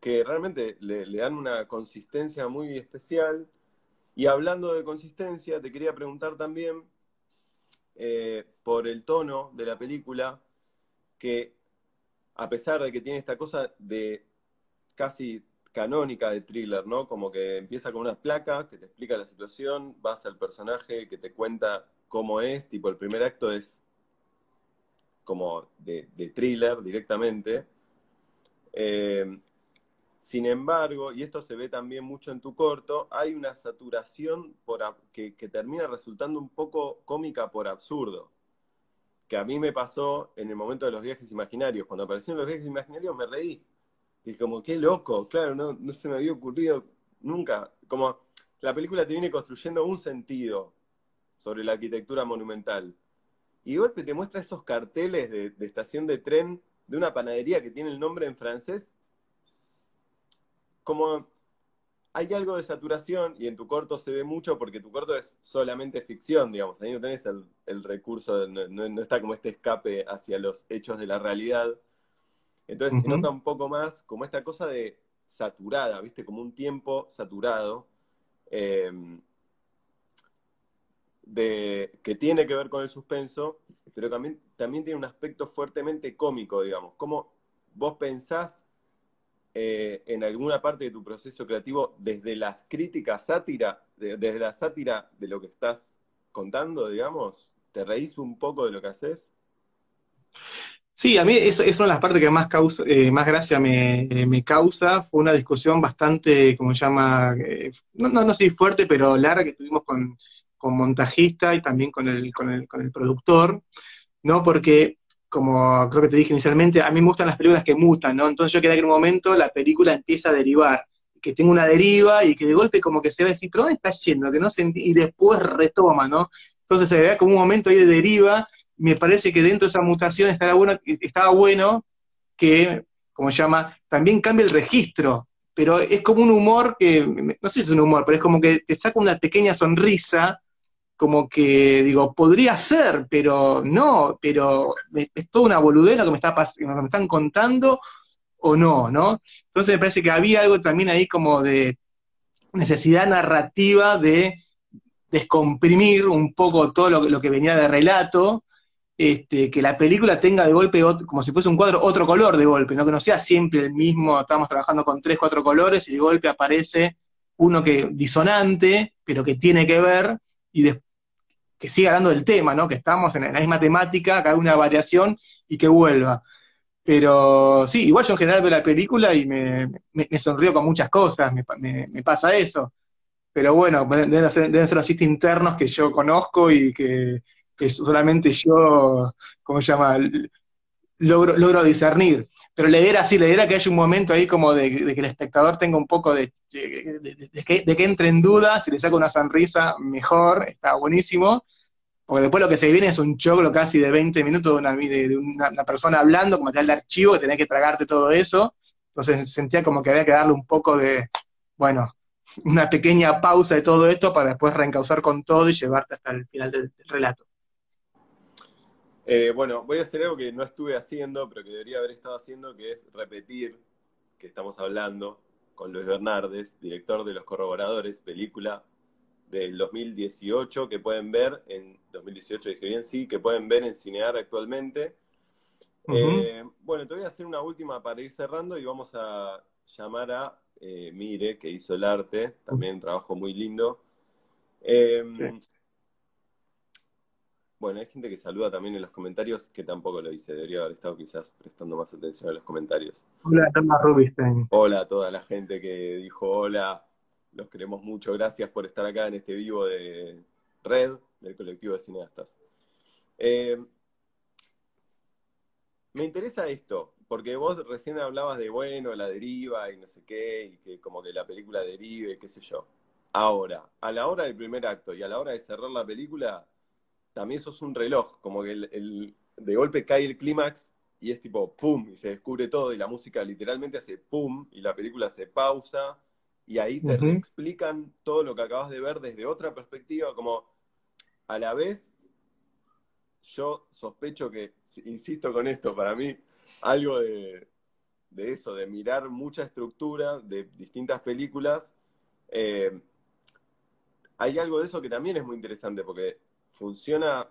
que realmente le, dan una consistencia muy especial. Y hablando de consistencia, te quería preguntar también eh, por el tono de la película, que a pesar de que tiene esta cosa de casi canónica de thriller, ¿no? Como que empieza con una placa que te explica la situación, vas al personaje que te cuenta cómo es, tipo el primer acto es como de, thriller directamente. Eh, sin embargo, y esto se ve también mucho en tu corto, hay una saturación que termina resultando un poco cómica por absurdo que a mí me pasó en el momento de los viajes imaginarios. Cuando aparecieron los viajes imaginarios me reí. Y como, qué loco, claro, no, no se me había ocurrido nunca. Como la película te viene construyendo un sentido sobre la arquitectura monumental. Y golpe te muestra esos carteles de, de estación de tren de una panadería que tiene el nombre en francés. Como hay algo de saturación y en tu corto se ve mucho porque tu corto es solamente ficción, digamos. Ahí no tenés el, recurso, no, está como este escape hacia los hechos de la realidad. Entonces se nota un poco más como esta cosa de saturada, ¿viste? Como un tiempo saturado. Em, de, que tiene que ver con el suspenso, pero también, también tiene un aspecto fuertemente cómico, digamos. Como vos pensás eh, en alguna parte de tu proceso creativo desde las críticas sátira, desde la sátira de lo que estás contando, digamos? ¿Te reís un poco de lo que haces? Sí, a mí es, es una de las partes que más, causa, eh, más gracia me, me, causa. Fue una discusión bastante, como se llama, eh, no, no, no sé fuerte, pero larga que tuvimos con, con montajista y también con el, con el, con el productor, ¿no? Porque como creo que te dije inicialmente, a mí me gustan las películas que mutan, ¿no? Entonces yo quería que en un momento la película empieza a derivar, que tenga una deriva y que de golpe como que se ve así, pero ¿dónde está yendo? Que no se y después retoma, ¿no? Entonces se ve como un momento ahí de deriva, me parece que dentro de esa mutación bueno, estaba bueno que, como se llama, también cambie el registro, pero es como un humor que, no sé si es un humor, pero es como que te saca una pequeña sonrisa, como que digo, podría ser, pero no, pero es toda una boludez lo que me, está me están contando o no, ¿no? Entonces me parece que había algo también ahí como de necesidad narrativa de descomprimir un poco todo lo, que venía de relato, este, que la película tenga de golpe, como si fuese un cuadro, otro color de golpe, ¿no? que no sea siempre el mismo, estamos trabajando con tres, cuatro colores y de golpe aparece uno que disonante, pero que tiene que ver, y que siga hablando del tema, ¿no? Que estamos en la misma temática, que haga una variación y que vuelva. Pero sí, igual yo en general veo la película y me, sonrío con muchas cosas, me, pasa eso. Pero bueno, deben ser, los chistes internos que yo conozco y que, solamente yo, ¿cómo se llama? Logro, logro discernir. Pero la idea era así, la idea era que haya un momento ahí como de, que el espectador tenga un poco de, de, que, de que entre en duda, si le saca una sonrisa, mejor, está buenísimo. Porque después lo que se viene es un choclo casi de 20 minutos de una, de una, persona hablando, como da el archivo, que tenés que tragarte todo eso. Entonces sentía como que había que darle un poco de, bueno, una pequeña pausa de todo esto para después reencauzar con todo y llevarte hasta el final del relato. Eh, bueno, voy a hacer algo que no estuve haciendo, pero que debería haber estado haciendo, que es repetir que estamos hablando con Luis Bernardes, director de Los Corroboradores, película del 2018 que pueden ver en 2018 dije bien sí que pueden ver en Cinear actualmente. Eh, bueno te voy a hacer una última para ir cerrando y vamos a llamar a eh, Mire que hizo el arte también un trabajo muy lindo. Eh, bueno, hay gente que saluda también en los comentarios, que tampoco lo hice, debería haber estado quizás prestando más atención a los comentarios. Hola, Thomas Rubinstein. Hola a toda la gente que dijo hola, los queremos mucho, gracias por estar acá en este vivo de Red, del colectivo de cineastas. Eh, me interesa esto, porque vos recién hablabas de, bueno, la deriva y no sé qué, y que como que la película derive, qué sé yo. Ahora, a la hora del primer acto y a la hora de cerrar la película, también sos un reloj, como que el, de golpe cae el clímax y es tipo pum, y se descubre todo, y la música literalmente hace pum, y la película se pausa, y ahí te explican todo lo que acabas de ver desde otra perspectiva, como a la vez yo sospecho que, insisto con esto, para mí algo de, eso, de mirar mucha estructura de distintas películas, eh, hay algo de eso que también es muy interesante, porque funciona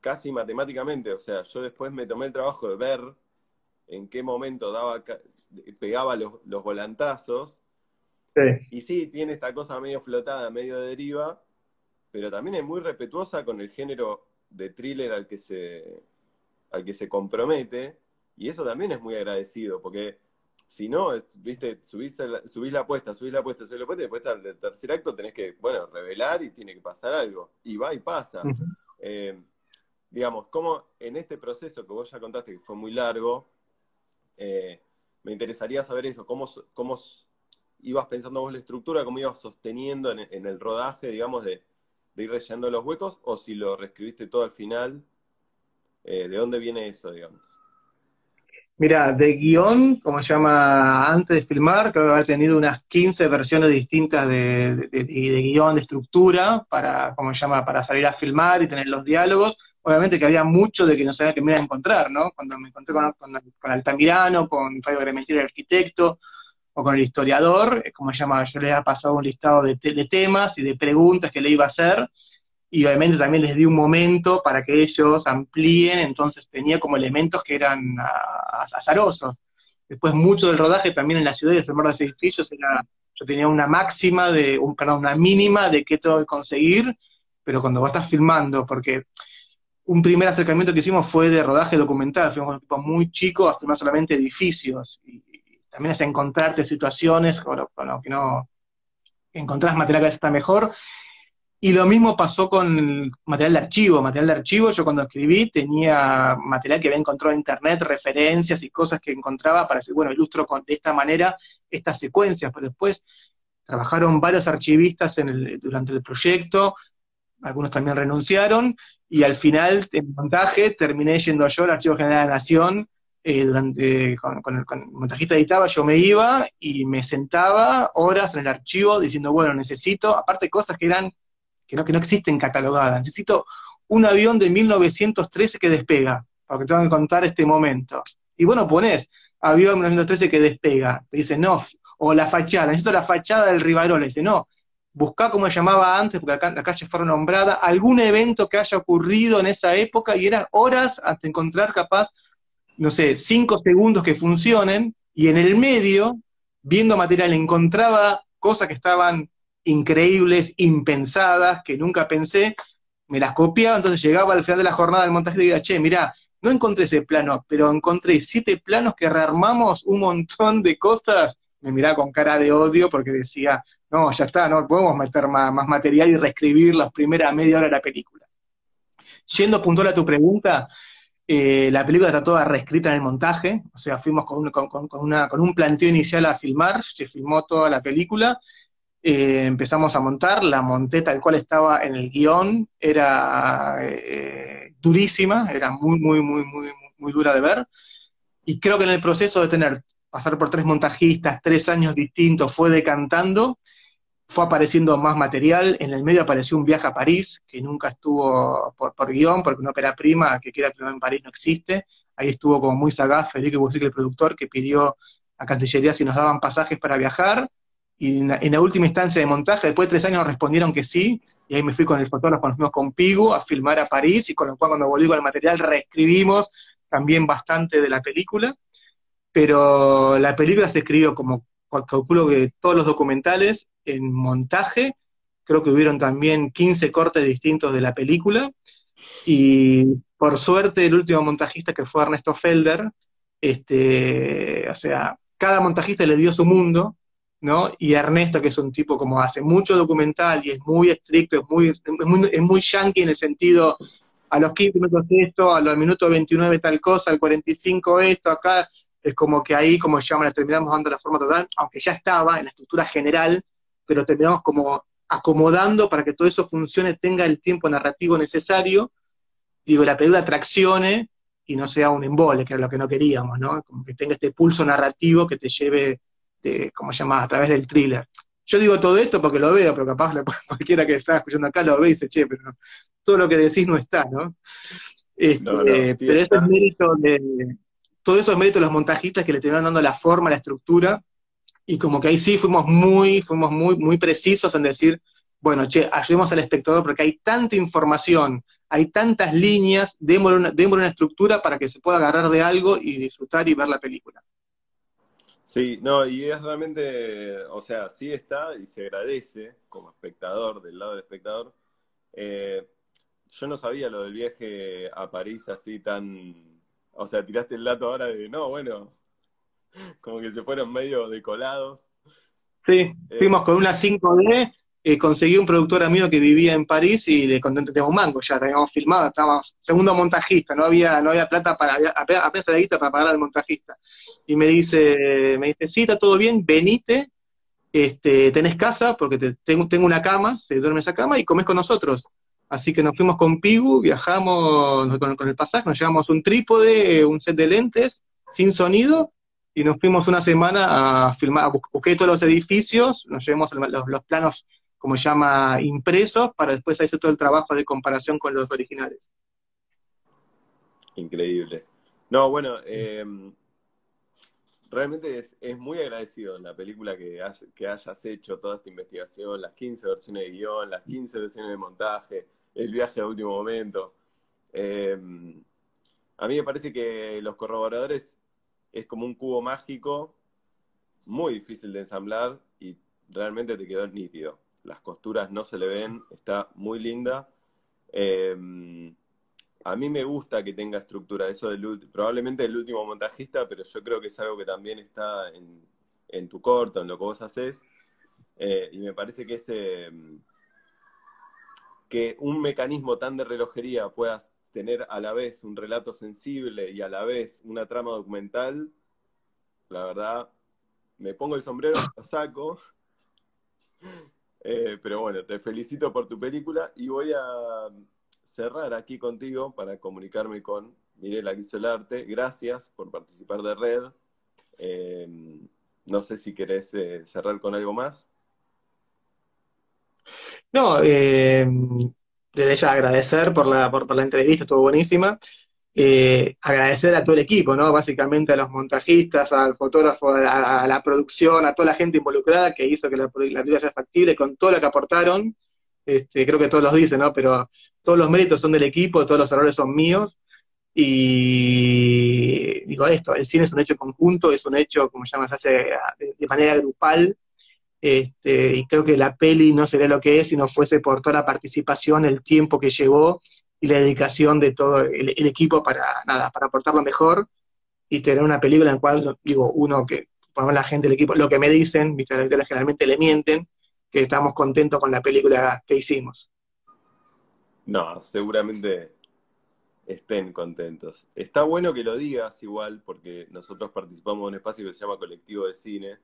casi matemáticamente. O sea, yo después me tomé el trabajo de ver en qué momento daba, pegaba los, volantazos. Y sí, tiene esta cosa medio flotada, medio deriva, pero también es muy respetuosa con el género de thriller al que se, al que se compromete. Y eso también es muy agradecido, porque si no, viste, subís la, subís la apuesta, subís la apuesta, subís la apuesta, y después al tercer acto tenés que, bueno, revelar y tiene que pasar algo. Y va y pasa. Eh, digamos, como en este proceso que vos ya contaste que fue muy largo, eh, me interesaría saber eso, cómo, cómo ibas pensando vos la estructura, cómo ibas sosteniendo en, el rodaje, digamos, de, ir rellenando los huecos, o si lo reescribiste todo al final, eh, ¿de dónde viene eso, digamos? Mira, de guion, como se llama antes de filmar, creo que haber tenido unas 15 versiones distintas de, guion, de estructura, para, como se llama, para salir a filmar y tener los diálogos. Obviamente que había mucho de que no sabía que me iba a encontrar, ¿no? Cuando me encontré con, Altamirano, con Fabio Grementier, el arquitecto, o con el historiador, como se llama, yo le había pasado un listado de, de temas y de preguntas que le iba a hacer, y obviamente también les di un momento para que ellos amplíen, entonces tenía como elementos que eran azarosos. Después mucho del rodaje también en la ciudad y el de los edificios era, yo tenía una máxima de, un, perdón, una mínima de qué tengo que conseguir, pero cuando vos estás filmando, porque un primer acercamiento que hicimos fue de rodaje documental, fuimos un equipo muy chico a filmar solamente edificios, y, también es encontrarte situaciones con, que no encontrás material que está mejor, Y lo mismo pasó con material de archivo. Material de archivo, yo cuando escribí tenía material que había encontrado en internet, referencias y cosas que encontraba para decir, bueno, ilustro de esta manera estas secuencias, pero después trabajaron varios archivistas durante el proyecto, algunos también renunciaron, y al final, en montaje, terminé yendo yo al Archivo General de la Nación, eh, durante, con, el, montajista editaba, yo me iba y me sentaba horas en el archivo diciendo, bueno, necesito, aparte cosas que eran, que no, que no existen catalogadas, necesito un avión de 1913 que despega, para que contar este momento. Y bueno, pones avión de 1913 que despega, te dice, no, o la fachada, necesito la fachada del Rivarola, dice, no, buscá como se llamaba antes, porque acá la calle fue nombrada, algún evento que haya ocurrido en esa época y era horas hasta encontrar capaz no sé, cinco segundos que funcionen, y en el medio, viendo material, encontraba cosas que estaban increíbles, impensadas, que nunca pensé, me las copiaba, entonces llegaba al final de la jornada del montaje y decía, che, mira, no encontré ese plano, pero encontré siete planos que rearmamos un montón de cosas, me miraba con cara de odio porque decía, no, ya está, no podemos meter más, material y reescribir la primera media hora de la película. Yendo puntual a tu pregunta, eh, la película está toda reescrita en el montaje, o sea, fuimos con, una, con un planteo inicial a filmar, se filmó toda la película, eh, empezamos a montar, la monté tal cual estaba en el guion, era eh, durísima, era muy, muy, muy, muy, muy dura de ver, y creo que en el proceso de tener, pasar por tres montajistas, tres años distintos, fue decantando, fue apareciendo más material, en el medio apareció un viaje a París, que nunca estuvo por, por guion, porque una ópera prima que quiera filmar en París no existe, ahí estuvo como muy sagaz Federico Busic, el productor, que pidió a Cancillería si nos daban pasajes para viajar, y en la, última instancia de montaje, después de tres años respondieron que sí, y ahí me fui con el fotógrafo, nos fuimos con Pigu a filmar a París, y con lo cual cuando volví con el material reescribimos también bastante de la película, pero la película se escribió como calculo que todos los documentales en montaje, creo que hubieron también 15 cortes distintos de la película, y por suerte el último montajista que fue Ernesto Felder, este, o sea, cada montajista le dio su mundo, ¿no? Y Ernesto, que es un tipo como hace mucho documental y es muy estricto, es muy, es muy, yankee en el sentido, a los 15 minutos esto, a los minutos 29 tal cosa, al 45 esto, acá, es como que ahí, como llaman, le terminamos dando la forma total, aunque ya estaba en la estructura general, pero terminamos como acomodando para que todo eso funcione, tenga el tiempo narrativo necesario, digo, la película traccione y no sea un embole, que era lo que no queríamos, ¿no? Como que tenga este pulso narrativo que te lleve, de, ¿cómo se llama?, a través del thriller. Yo digo todo esto porque lo veo, pero capaz [LAUGHS] cualquiera que está escuchando acá lo ve y dice, che, pero todo lo que decís no está, ¿no? Este, pero eso es mérito de, todo eso es mérito de los montajistas que le terminaron dando la forma, la estructura, y como que ahí sí fuimos muy, fuimos muy, muy precisos en decir, bueno, che, ayudemos al espectador porque hay tanta información, hay tantas líneas, démosle una, una estructura para que se pueda agarrar de algo y disfrutar y ver la película. Sí, no, y es realmente, o sea, sí está y se agradece como espectador, del lado del espectador. Eh, yo no sabía lo del viaje a París así tan o sea, tiraste el dato ahora de, no, bueno, [LAUGHS] como que se fueron medio decolados. Sí, eh, fuimos con una 5D, eh, conseguí un productor amigo que vivía en París y le conté un mango, ya teníamos filmado, estábamos segundo montajista, no había, no había plata para, apenas, había guita para pagar al montajista. Y me dice, me dice, sí, está todo bien, venite, este, tenés casa, porque te, tengo, tengo una cama, se duerme esa cama, y comes con nosotros. Así que nos fuimos con Pigu, viajamos con, el pasaje, nos llevamos un trípode, un set de lentes, sin sonido, y nos fuimos una semana a filmar, busqué todos los edificios, nos llevamos los, planos, como se llama, impresos, para después hacer todo el trabajo de comparación con los originales. Increíble. No, bueno, eh, realmente es, muy agradecido en la película que, que hayas hecho toda esta investigación, las 15 versiones de guion, las 15 versiones de montaje, el viaje a último momento. Em, a mí me parece que los corroboradores es como un cubo mágico, muy difícil de ensamblar y realmente te quedó nítido. Las costuras no se le ven, está muy linda. Em, a mí me gusta que tenga estructura, eso del probablemente el último montajista, pero yo creo que es algo que también está en, en tu corto, en lo que vos haces. Eh, y me parece que ese, em, que un mecanismo tan de relojería puedas tener a la vez un relato sensible y a la vez una trama documental, la verdad, me pongo el sombrero, lo saco. [LAUGHS] Eh, pero bueno, te felicito por tu película y voy a cerrar aquí contigo para comunicarme con Mirela que arte. Gracias por participar de Red. Eh, no sé si querés eh, cerrar con algo más. No, eh, desde ya agradecer por la, por, la entrevista, estuvo buenísima. Eh, agradecer a todo el equipo, ¿no? Básicamente a los montajistas, al fotógrafo, a, la producción, a toda la gente involucrada que hizo que la, película sea factible, con todo lo que aportaron. Este, creo que todos los dicen, ¿no? Pero todos los méritos son del equipo, todos los errores son míos. Y digo esto, el cine es un hecho conjunto, es un hecho, como se llama, se hace de manera grupal, este, y creo que la peli no sería lo que es si no fuese por toda la participación, el tiempo que llevó y la dedicación de todo el, equipo para nada, para aportar lo mejor y tener una película en la cual, digo, uno que, por la gente del equipo, lo que me dicen, mis directores generalmente le mienten, que estamos contentos con la película que hicimos. No, seguramente estén contentos. Está bueno que lo digas igual, porque nosotros participamos en un espacio que se llama Colectivo de Cine,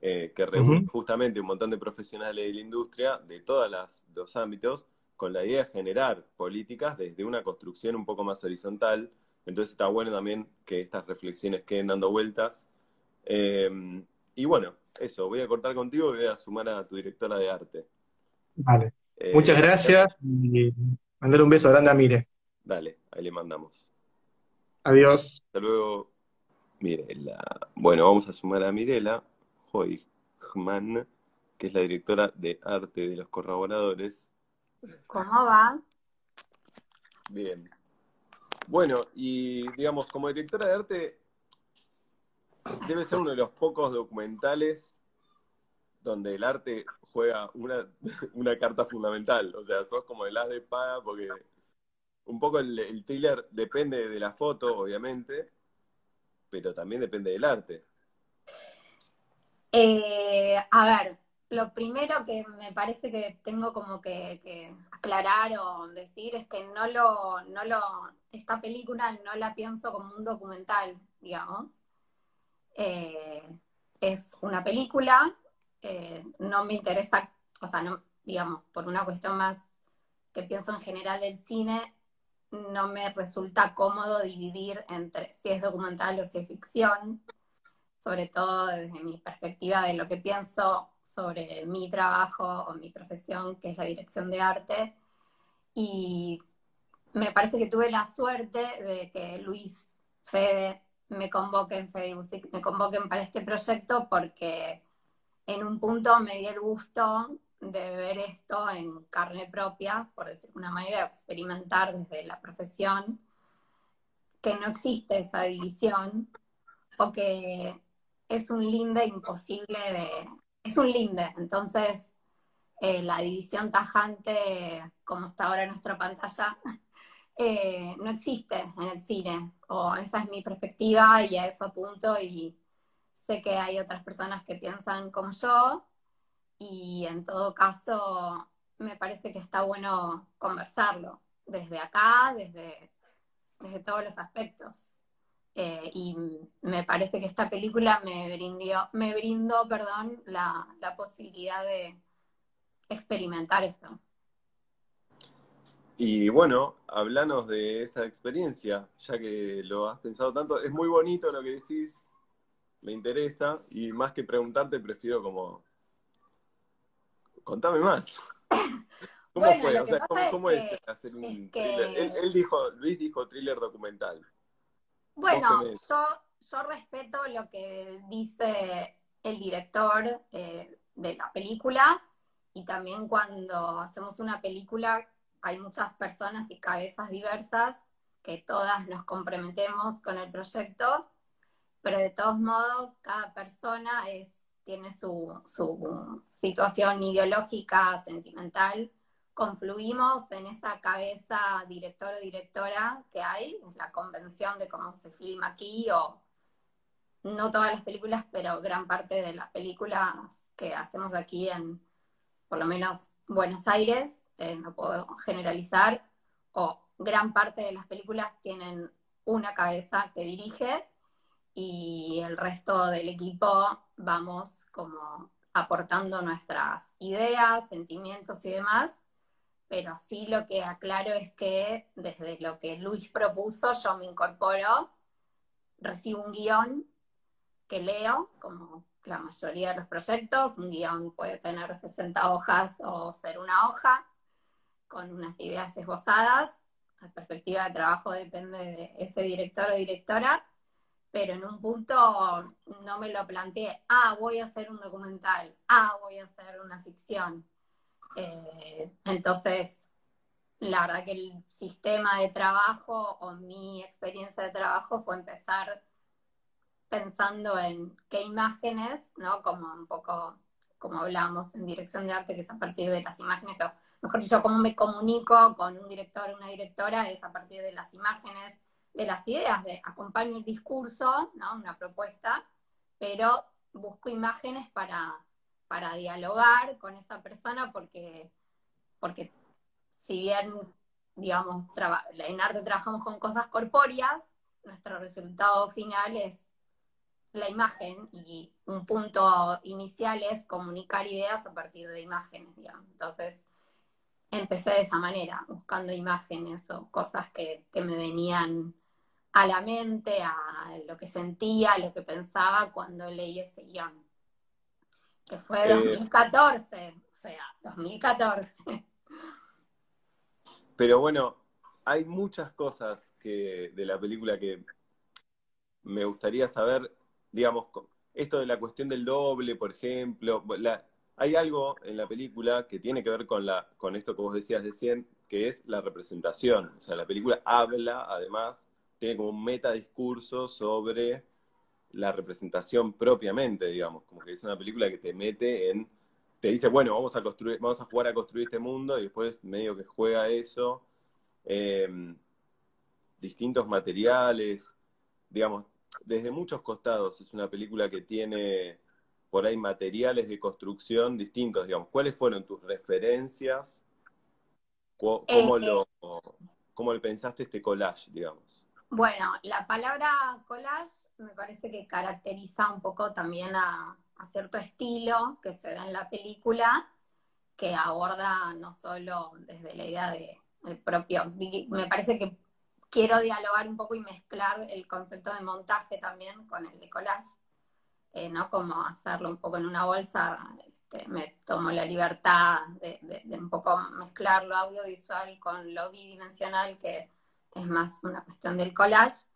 eh, que reúne justamente un montón de profesionales de la industria de todos los ámbitos con la idea de generar políticas desde una construcción un poco más horizontal. Entonces está bueno también que estas reflexiones queden dando vueltas. Eh, y bueno, eso, voy a cortar contigo y voy a sumar a tu directora de arte. Vale. Eh, Muchas gracias y mandar un beso grande a Mire. Dale, ahí le mandamos. Adiós. Hasta luego. Mirela. Bueno, vamos a sumar a Mirela. Hoyman, que es la directora de arte de los corroboradores. ¿Cómo va? Bien. Bueno, y digamos, como directora de arte, debe ser uno de los pocos documentales donde el arte juega una, [LAUGHS] carta fundamental. O sea, sos como el as de espada porque un poco el, el thriller depende de la foto, obviamente, pero también depende del arte. Eh, a ver, lo primero que me parece que tengo como que, aclarar o decir es que no lo, no lo, esta película no la pienso como un documental, digamos. Eh, es una película, eh, no me interesa, o sea, digamos, por una cuestión más que pienso en general del cine, no me resulta cómodo dividir entre si es documental o si es ficción sobre todo desde mi perspectiva de lo que pienso sobre mi trabajo o mi profesión, que es la dirección de arte. Y me parece que tuve la suerte de que Luis Fede me convoquen, Music, me convoquen para este proyecto porque en un punto me di el gusto de ver esto en carne propia, por decir una manera, experimentar desde la profesión, que no existe esa división, o que es un linde imposible de... Es un linde, entonces eh, la división tajante, como está ahora en nuestra pantalla, [LAUGHS] eh, no existe en el cine, o esa es mi perspectiva y a eso apunto y sé que hay otras personas que piensan como yo y en todo caso me parece que está bueno conversarlo desde acá, desde, desde todos los aspectos. Eh, y me parece que esta película me brindó, me brindó perdón, la, posibilidad de experimentar esto. Y bueno, hablanos de esa experiencia, ya que lo has pensado tanto. Es muy bonito lo que decís, me interesa, y más que preguntarte, prefiero como. Contame más. [COUGHS] ¿Cómo fue? O sea, ¿cómo, es, hacer un thriller? él, dijo, Luis dijo thriller documental. Bueno, yo, yo respeto lo que dice el director eh, de la película y también cuando hacemos una película hay muchas personas y cabezas diversas que todas nos comprometemos con el proyecto, pero de todos modos cada persona tiene su, su situación ideológica, sentimental. Confluimos en esa cabeza director o directora que hay, la convención de cómo se filma aquí, o no todas las películas, pero gran parte de las películas que hacemos aquí en, por lo menos, Buenos Aires, eh, no puedo generalizar, o gran parte de las películas tienen una cabeza que dirige y el resto del equipo vamos como aportando nuestras ideas, sentimientos y demás, pero sí lo que aclaro es que desde lo que Luis propuso yo me incorporo, recibo un guion que leo, como la mayoría de los proyectos, un guion puede tener 60 hojas o ser una hoja, con unas ideas esbozadas, la perspectiva de trabajo depende de ese director o directora, pero en un punto no me lo planteé, ah, voy a hacer un documental, ah, voy a hacer una ficción. Eh, entonces, la verdad que el sistema de trabajo o mi experiencia de trabajo fue empezar pensando en qué imágenes, ¿no? Como un poco, como hablamos en dirección de arte, que es a partir de las imágenes, o mejor dicho, cómo me comunico con un director o una directora, es a partir de las imágenes, de las ideas, de acompaño el discurso, ¿no? Una propuesta, pero busco imágenes para, para dialogar con esa persona porque, porque si bien, digamos, en arte trabajamos con cosas corpóreas, nuestro resultado final es la imagen y un punto inicial es comunicar ideas a partir de imágenes, digamos. Entonces, empecé de esa manera, buscando imágenes o cosas que, me venían a la mente, a lo que sentía, a lo que pensaba cuando leí ese guion. Que fue 2014, eh, o sea, 2014. Pero bueno, hay muchas cosas que, de la película que me gustaría saber digamos, esto de la cuestión del doble, por ejemplo, hay algo en la película que tiene que ver con, la, con esto que vos decías recién, que es la representación. O sea, la película habla, además, tiene como un metadiscurso sobre la representación propiamente, digamos, como que es una película que te mete en, te dice, bueno, vamos a construir, vamos a jugar a construir este mundo y después medio que juega eso, em, distintos materiales, digamos, desde muchos costados. Es una película que tiene por ahí materiales de construcción distintos, digamos. ¿Cuáles fueron tus referencias? ¿Cómo, eh, lo, cómo le pensaste este collage, digamos? Bueno, la palabra collage me parece que caracteriza un poco también a, cierto estilo que se da en la película, que aborda no solo desde la idea de el propio, me parece que quiero dialogar un poco y mezclar el concepto de montaje también con el de collage, eh, ¿no? Como hacerlo un poco en una bolsa, este, me tomo la libertad de, un poco mezclar lo audiovisual con lo bidimensional, que es más una cuestión del collage,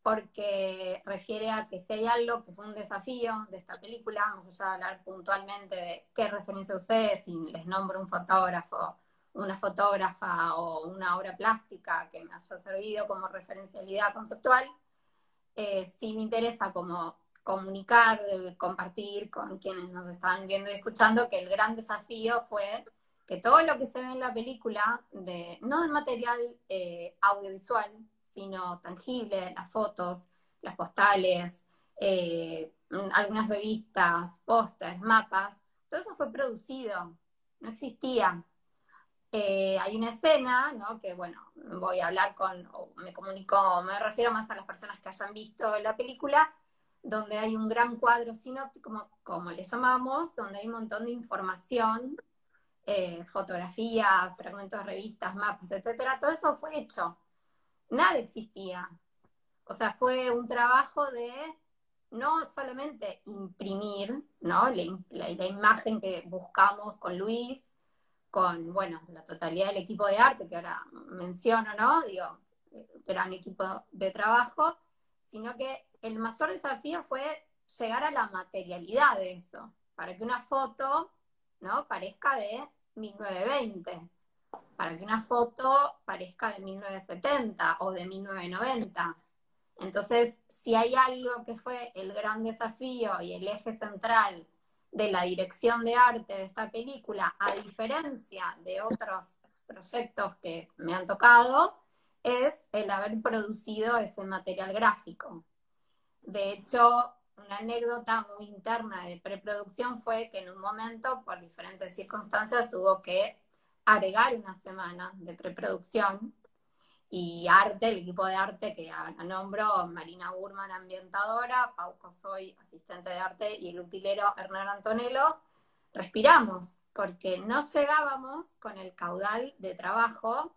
porque refiere a que si hay algo que fue un desafío de esta película, vamos allá de hablar puntualmente de qué referencia usé, si les nombro un fotógrafo, una fotógrafa o una obra plástica que me haya servido como referencialidad conceptual, eh, sí me interesa como comunicar, compartir con quienes nos están viendo y escuchando que el gran desafío fue que todo lo que se ve en la película, de, no del material eh, audiovisual, sino tangible, las fotos, las postales, eh, algunas revistas, pósters, mapas, todo eso fue producido, no existía. Eh, hay una escena, ¿no? Que bueno, voy a hablar con, me comunico, me refiero más a las personas que hayan visto la película, donde hay un gran cuadro sinóptico, como, le llamamos, donde hay un montón de información, eh, fotografías, fragmentos de revistas, mapas, etcétera. Todo eso fue hecho. Nada existía. O sea, fue un trabajo de no solamente imprimir, ¿no? la imagen que buscamos con Luis, con, bueno, la totalidad del equipo de arte, que ahora menciono, ¿no? Digo, gran equipo de trabajo, sino que el mayor desafío fue llegar a la materialidad de eso, para que una foto, ¿no? Parezca de 1920, para que una foto parezca de 1970 o de 1990. Entonces, si hay algo que fue el gran desafío y el eje central de la dirección de arte de esta película, a diferencia de otros proyectos que me han tocado, es el haber producido ese material gráfico. De hecho, una anécdota muy interna de preproducción fue que en un momento, por diferentes circunstancias, hubo que agregar una semana de preproducción y arte, el equipo de arte que a nombro, Marina Gurman, ambientadora, Pau Soy, asistente de arte, y el utilero Hernán Antonello, respiramos, porque no llegábamos con el caudal de trabajo,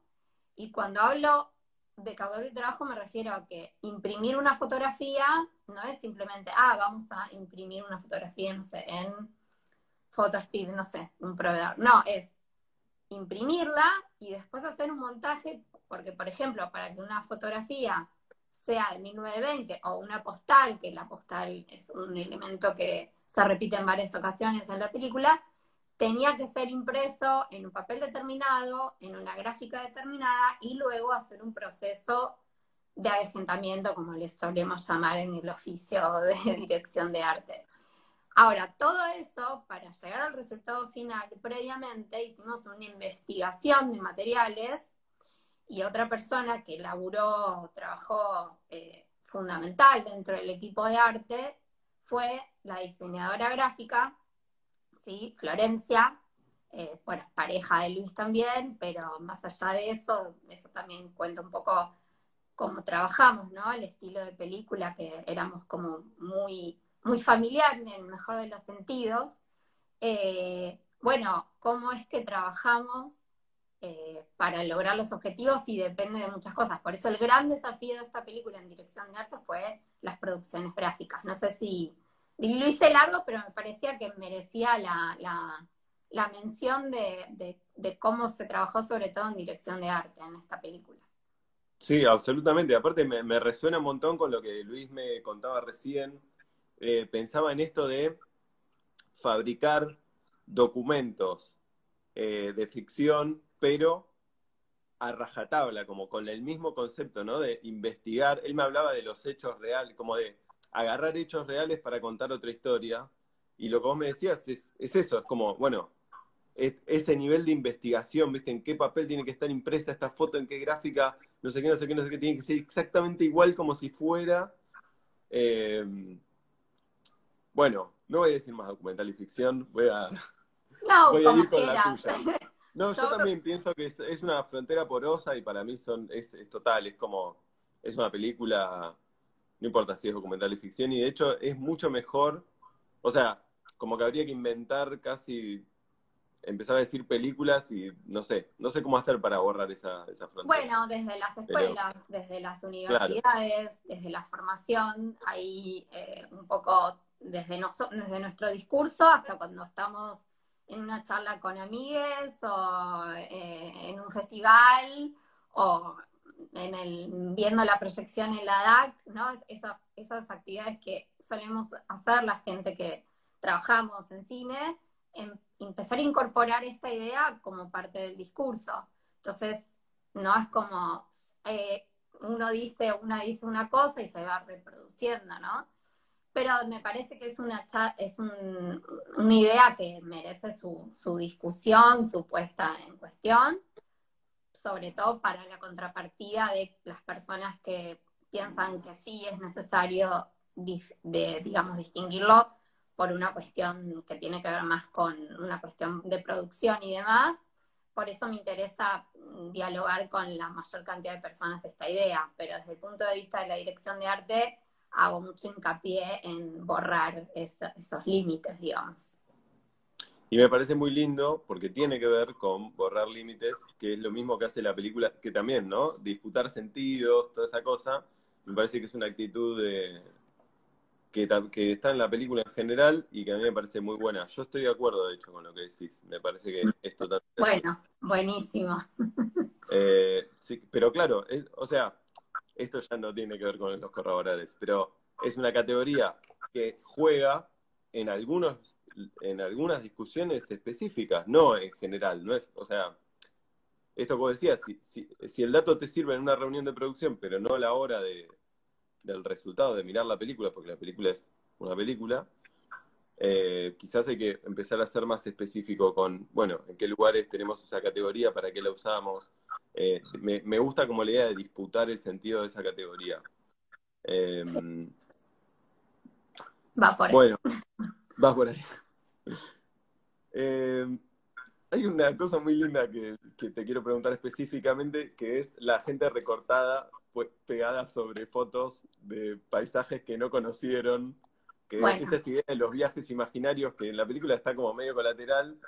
y cuando hablo de caudal de trabajo me refiero a que imprimir una fotografía no es simplemente, ah, vamos a imprimir una fotografía, no sé, en Photospeed, no sé, un proveedor. No, es imprimirla y después hacer un montaje porque, por ejemplo, para que una fotografía sea de 1920 o una postal, que la postal es un elemento que se repite en varias ocasiones en la película, tenía que ser impreso en un papel determinado, en una gráfica determinada y luego hacer un proceso de avejentamiento, como les solemos llamar en el oficio de [LAUGHS] dirección de arte. Ahora, todo eso, para llegar al resultado final, previamente hicimos una investigación de materiales y otra persona que laburó, trabajó eh, fundamental dentro del equipo de arte fue la diseñadora gráfica, Florencia, eh, bueno, pareja de Luis también, pero más allá de eso, eso también cuenta un poco cómo trabajamos, ¿no? El estilo de película que éramos como muy, muy familiar en el mejor de los sentidos. Eh, bueno, cómo es que trabajamos eh, para lograr los objetivos y depende de muchas cosas. Por eso el gran desafío de esta película en dirección de arte fue las producciones gráficas. No sé si lo hice largo, pero me parecía que merecía la, mención de, cómo se trabajó sobre todo en dirección de arte en esta película. Sí, absolutamente. Aparte me, resuena un montón con lo que Luis me contaba recién. Eh, pensaba en esto de fabricar documentos eh, de ficción pero a rajatabla, como con el mismo concepto, ¿no? De investigar. Él me hablaba de los hechos reales, como de agarrar hechos reales para contar otra historia. Y lo que vos me decías es, eso, es como, bueno, ese nivel de investigación, ¿viste? En qué papel tiene que estar impresa esta foto, en qué gráfica, no sé qué, no sé qué, no sé qué, tiene que ser exactamente igual como si fuera. Eh, bueno, no voy a decir más documental y ficción, voy a, no, [LAUGHS] voy a ir con la tuya. [LAUGHS] No, yo, también pienso que es, una frontera porosa y para mí son es, total, es como, es una película, no importa si es documental y ficción, y de hecho es mucho mejor, o sea, como que habría que inventar casi, empezar a decir películas y no sé, no sé cómo hacer para borrar esa, esa frontera. Bueno, desde las escuelas, desde las universidades, desde la formación, ahí eh, un poco desde, desde nuestro discurso hasta cuando estamos en una charla con amigues o eh, en un festival o en el, viendo la proyección en la DAC, ¿no? Esas, esas actividades que solemos hacer la gente que trabajamos en cine, em, empezar a incorporar esta idea como parte del discurso. Entonces, no es como eh, uno dice, una dice una cosa y se va reproduciendo, ¿no? pero me parece que es una, es una idea que merece su, su discusión, su puesta en cuestión, sobre todo para la contrapartida de las personas que piensan que sí es necesario, de, digamos, distinguirlo por una cuestión que tiene que ver más con una cuestión de producción y demás. Por eso me interesa dialogar con la mayor cantidad de personas esta idea, pero desde el punto de vista de la dirección de arte, hago mucho hincapié en borrar esos límites, digamos. Y me parece muy lindo porque tiene que ver con borrar límites, que es lo mismo que hace la película, que también, ¿no? Disputar sentidos, toda esa cosa. Me parece que es una actitud de, que, que, está en la película en general y que a mí me parece muy buena. Yo estoy de acuerdo, de hecho, con lo que decís. Me parece que es totalmente. Bueno, buenísimo. [LAUGHS] Eh, sí, pero claro, o sea, esto ya no tiene que ver con los corroboradores, pero es una categoría que juega en algunos en algunas discusiones específicas, no en general, no es, o sea, esto como decía, si, si, el dato te sirve en una reunión de producción, pero no a la hora de, del resultado de mirar la película, porque la película es una película, eh, quizás hay que empezar a ser más específico con, bueno, en qué lugares tenemos esa categoría, para qué la usamos, eh, me, gusta como la idea de disputar el sentido de esa categoría. Em, va por ahí. Bueno, va por ahí. [LAUGHS] Em, Hay una cosa muy linda que, te quiero preguntar específicamente, que es la gente recortada, pues, pegada sobre fotos de paisajes que no conocieron, que es esa idea de los viajes imaginarios, que en la película está como medio colateral,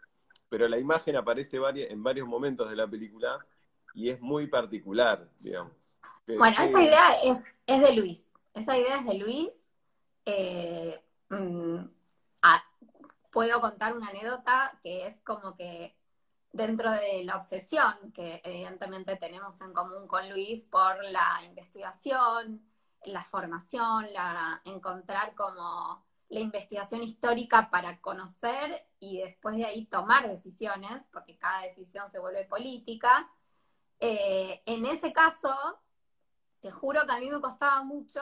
pero la imagen aparece en varios momentos de la película y es muy particular, digamos. Bueno, esa idea es, es de Luis. Esa idea es de Luis. Eh, mm, puedo contar una anécdota que es como que dentro de la obsesión que evidentemente tenemos en común con Luis por la investigación, la formación, la encontrar como la investigación histórica para conocer y después de ahí tomar decisiones, porque cada decisión se vuelve política. Eh, en ese caso, te juro que a mí me costaba mucho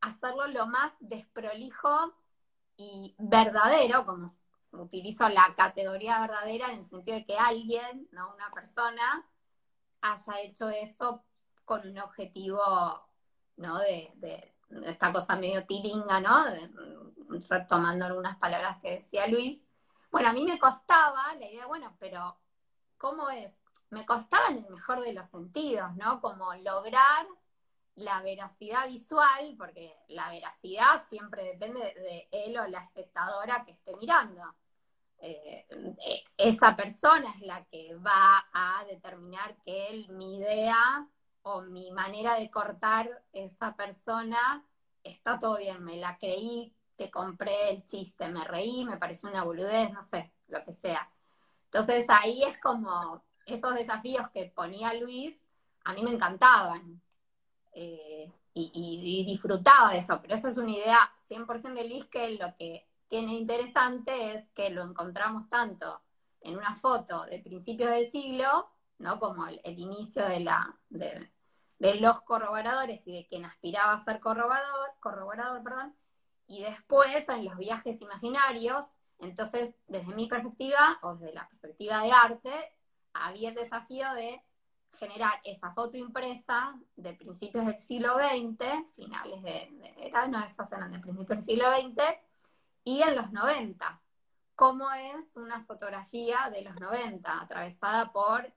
hacerlo lo más desprolijo y verdadero, como utilizo la categoría verdadera en el sentido de que alguien, no una persona, haya hecho eso con un objetivo, ¿no? De, de, esta cosa medio tiringa, ¿no? retomando algunas palabras que decía Luis. Bueno, a mí me costaba la idea, bueno, pero ¿cómo es? Me costaba en el mejor de los sentidos, ¿no? Como lograr la veracidad visual, porque la veracidad siempre depende de él o la espectadora que esté mirando. Eh, eh, esa persona es la que va a determinar que él, mi idea o mi manera de cortar esa persona está todo bien, me la creí, te compré el chiste, me reí, me pareció una boludez, no sé, lo que sea. Entonces ahí es como esos desafíos que ponía Luis, a mí me encantaban. Eh, y, disfrutaba de eso, pero eso es una idea 100% de Luis que lo que tiene interesante es que lo encontramos tanto en una foto de principios del siglo, ¿no? Como el, inicio de, la, de, los corroboradores y de quien aspiraba a ser corroborador, corroborador perdón, y después en los viajes imaginarios, entonces desde mi perspectiva, o desde la perspectiva de arte, había el desafío de generar esa foto impresa de principios del siglo XX, finales de, era, no, esas eran de principios del siglo XX, y en los 90. ¿Cómo es una fotografía de los 90, atravesada por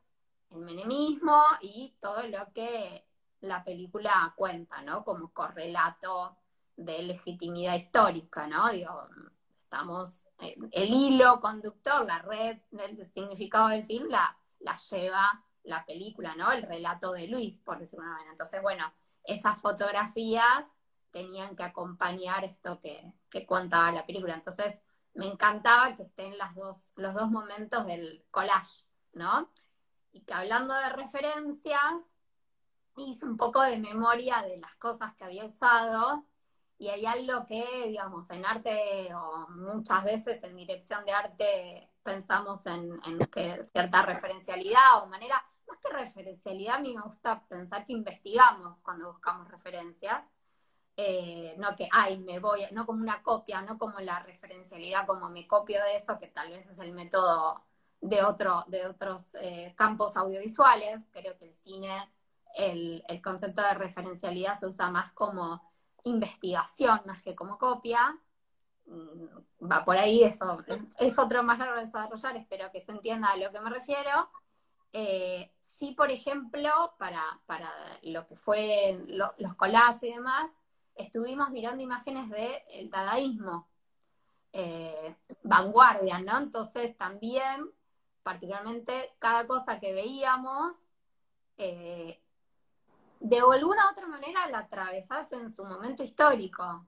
el menemismo y todo lo que la película cuenta, ¿no? Como correlato de legitimidad histórica, ¿no? Digo, estamos, el hilo conductor, la red del significado del film la, la lleva la película, ¿no? El relato de Luis, por decirlo una manera. Entonces, bueno, esas fotografías tenían que acompañar esto que, que contaba la película. Entonces, me encantaba que estén las dos, los dos momentos del collage, ¿no? Y que hablando de referencias, hice un poco de memoria de las cosas que había usado y hay algo que, digamos, en arte o muchas veces en dirección de arte pensamos en, cierta referencialidad o manera, más que referencialidad, a mí me gusta pensar que investigamos cuando buscamos referencias. Eh, no que, ay, me voy, no como una copia, no como la referencialidad, como me copio de eso, que tal vez es el método de, otro, de otros eh, campos audiovisuales. Creo que el cine, el, el, concepto de referencialidad se usa más como investigación, más que como copia. Mm, va por ahí, eso es otro más largo de desarrollar, espero que se entienda a lo que me refiero. Eh, sí, por ejemplo, para, para lo que fue los collages y demás, estuvimos mirando imágenes del dadaísmo, eh, vanguardia, ¿no? Entonces también, particularmente, cada cosa que veíamos, eh, de alguna u otra manera la atravesás en su momento histórico.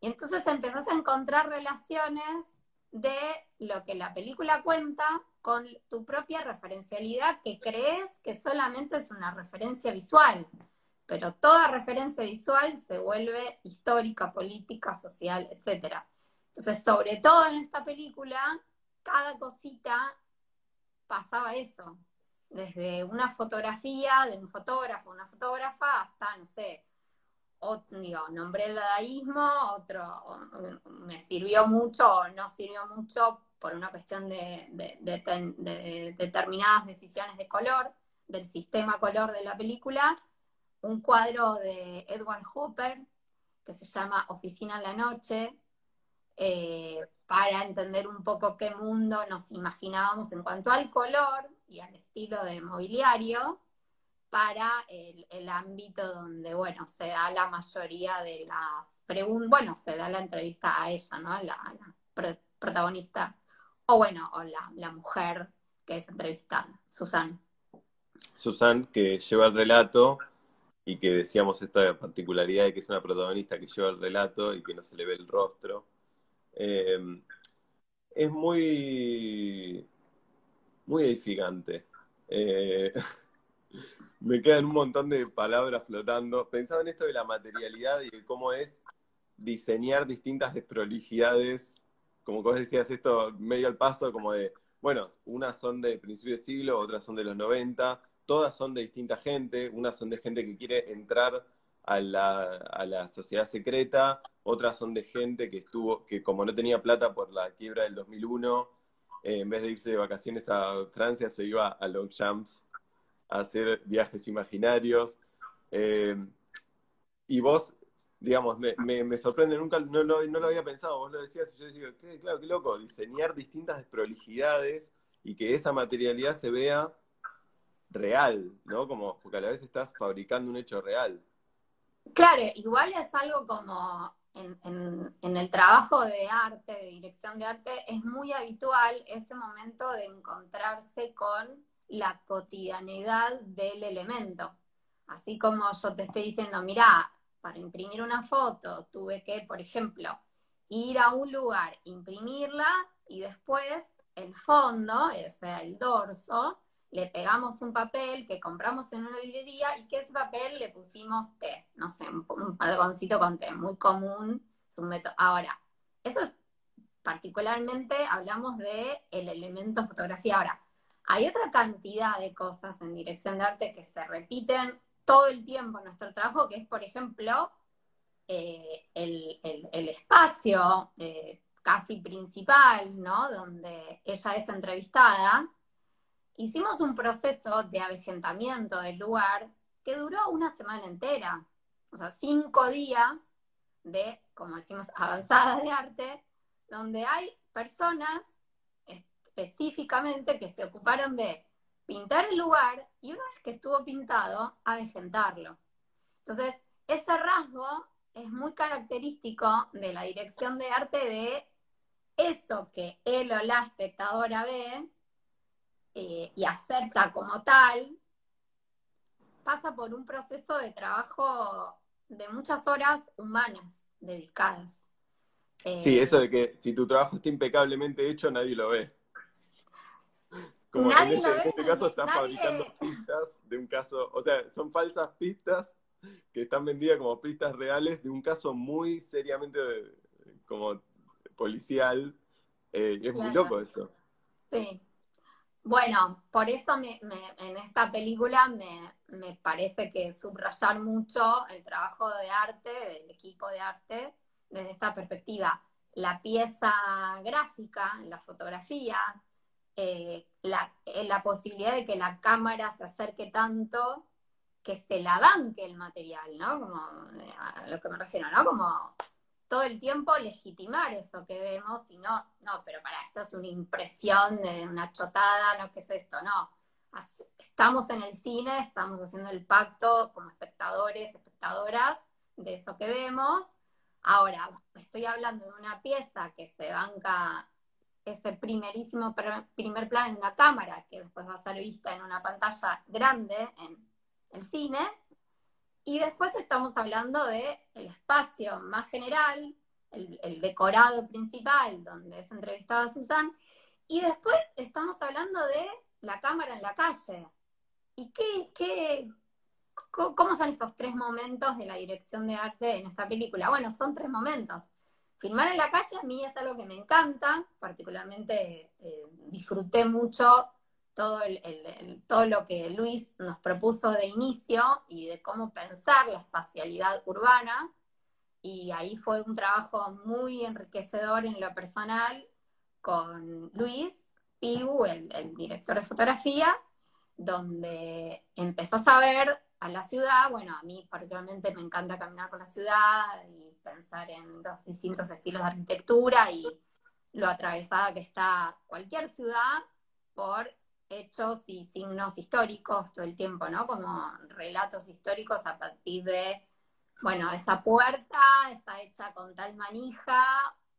Y entonces empezás a encontrar relaciones de lo que la película cuenta con tu propia referencialidad que crees que solamente es una referencia visual pero toda referencia visual se vuelve histórica, política, social, etc. Entonces, sobre todo en esta película, cada cosita pasaba eso. Desde una fotografía de un fotógrafo, una fotógrafa, hasta, no sé, digo, nombré el dadaísmo, otro me sirvió mucho o no sirvió mucho por una cuestión de determinadas decisiones de color, del sistema color de la película, un cuadro de Edward Hopper que se llama Oficina en la Noche, eh, para entender un poco qué mundo nos imaginábamos en cuanto al color y al estilo de mobiliario para el, ámbito donde, bueno, se da la mayoría de las preguntas, bueno, se da la entrevista a ella, ¿no? La, protagonista, o bueno, o la, la mujer que es entrevistada, Susan. Susan, que lleva el relato y que decíamos esta particularidad de que es una protagonista que lleva el relato y que no se le ve el rostro. Eh, es muy, muy edificante. Eh, [LAUGHS] me quedan un montón de palabras flotando. Pensaba en esto de la materialidad y de cómo es diseñar distintas desprolijidades, como vos decías, esto medio al paso, como de, bueno, unas son de principio de siglo, otras son de los 90, todas son de distinta gente, unas son de gente que quiere entrar a la, sociedad secreta, otras son de gente que estuvo, que como no tenía plata por la quiebra del 2001, eh, en vez de irse de vacaciones a Francia, se iba a Longchamps a hacer viajes imaginarios. Eh, y vos, digamos, me, me, sorprende, nunca no lo, no lo, había pensado, vos lo decías y yo decía, claro, qué loco, diseñar distintas desprolijidades y que esa materialidad se vea real, ¿no? Como, porque a la vez estás fabricando un hecho real. Claro, igual es algo como en, en, el trabajo de arte, de dirección de arte, es muy habitual ese momento de encontrarse con la cotidianidad del elemento. Así como yo te estoy diciendo, mira, para imprimir una foto tuve que, por ejemplo, ir a un lugar, imprimirla y después el fondo, o sea, el dorso, le pegamos un papel que compramos en una librería y que ese papel le pusimos té, no sé, un, un con té, muy común, es. Ahora, eso es particularmente, hablamos de el elemento fotografía. Ahora, hay otra cantidad de cosas en dirección de arte que se repiten todo el tiempo nuestro trabajo, que es, por ejemplo, eh, el, espacio eh, casi principal, ¿no? Donde ella es entrevistada, hicimos un proceso de avejentamiento del lugar que duró una semana entera, o sea, cinco días de, como decimos, avanzada de arte, donde hay personas específicamente que se ocuparon de pintar el lugar y una vez que estuvo pintado, avejentarlo. Entonces, ese rasgo es muy característico de la dirección de arte de eso que él o la espectadora ve eh, y acepta como tal, pasa por un proceso de trabajo de muchas horas humanas dedicadas. sí, eh, eso de que si tu trabajo está impecablemente hecho, nadie lo ve. Como nadie este, lo ve, en este caso están fabricando [LAUGHS] pistas de un caso, o sea, son falsas pistas que están vendidas como pistas reales de un caso muy seriamente como policial. Eh, es muy loco eso. Sí, bueno, por eso me, en esta película me, parece que subrayar mucho el trabajo de arte, del equipo de arte, desde esta perspectiva. La pieza gráfica, la fotografía, eh, la, eh, la, posibilidad de que la cámara se acerque tanto que se la banque el material, ¿no? Como eh, a lo que me refiero, ¿no? Como todo el tiempo legitimar eso que vemos y no, no, pero para esto es una impresión de una chotada, no, ¿qué es esto? No. Estamos en el cine, estamos haciendo el pacto como espectadores, espectadoras de eso que vemos. Ahora, estoy hablando de una pieza que se banca ese primerísimo primer plano en una cámara que después va a ser vista en una pantalla grande en el cine, y después estamos hablando de el espacio más general, el, decorado principal, donde es entrevistada Susan, y después estamos hablando de la cámara en la calle. ¿Y qué, qué, cómo son estos tres momentos de la dirección de arte en esta película? Bueno, son tres momentos. Filmar en la calle a mí es algo que me encanta, particularmente eh, disfruté mucho todo, lo que Luis nos propuso de inicio y de cómo pensar la espacialidad urbana. Y ahí fue un trabajo muy enriquecedor en lo personal con Luis Pigu, el, el director de fotografía, donde empezó a saber a la ciudad, bueno, a mí particularmente me encanta caminar por la ciudad pensar en los distintos estilos de arquitectura y lo atravesada que está cualquier ciudad por hechos y signos históricos todo el tiempo, ¿no? Como relatos históricos a partir de, bueno, esa puerta está hecha con tal manija,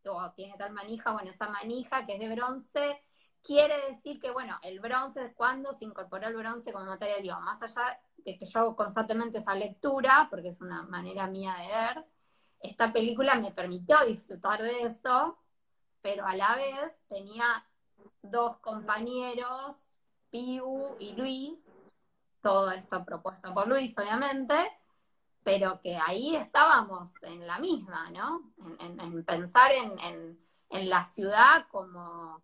o tiene tal manija, bueno, esa manija que es de bronce, quiere decir que, bueno, el bronce es cuando se incorporó el bronce como material, digo, más allá de que yo hago constantemente esa lectura, porque es una manera mía de ver, esta película me permitió disfrutar de eso, pero a la vez tenía dos compañeros, Piu y Luis, todo esto propuesto por Luis, obviamente, pero que ahí estábamos en la misma, ¿no? En, pensar en, la ciudad como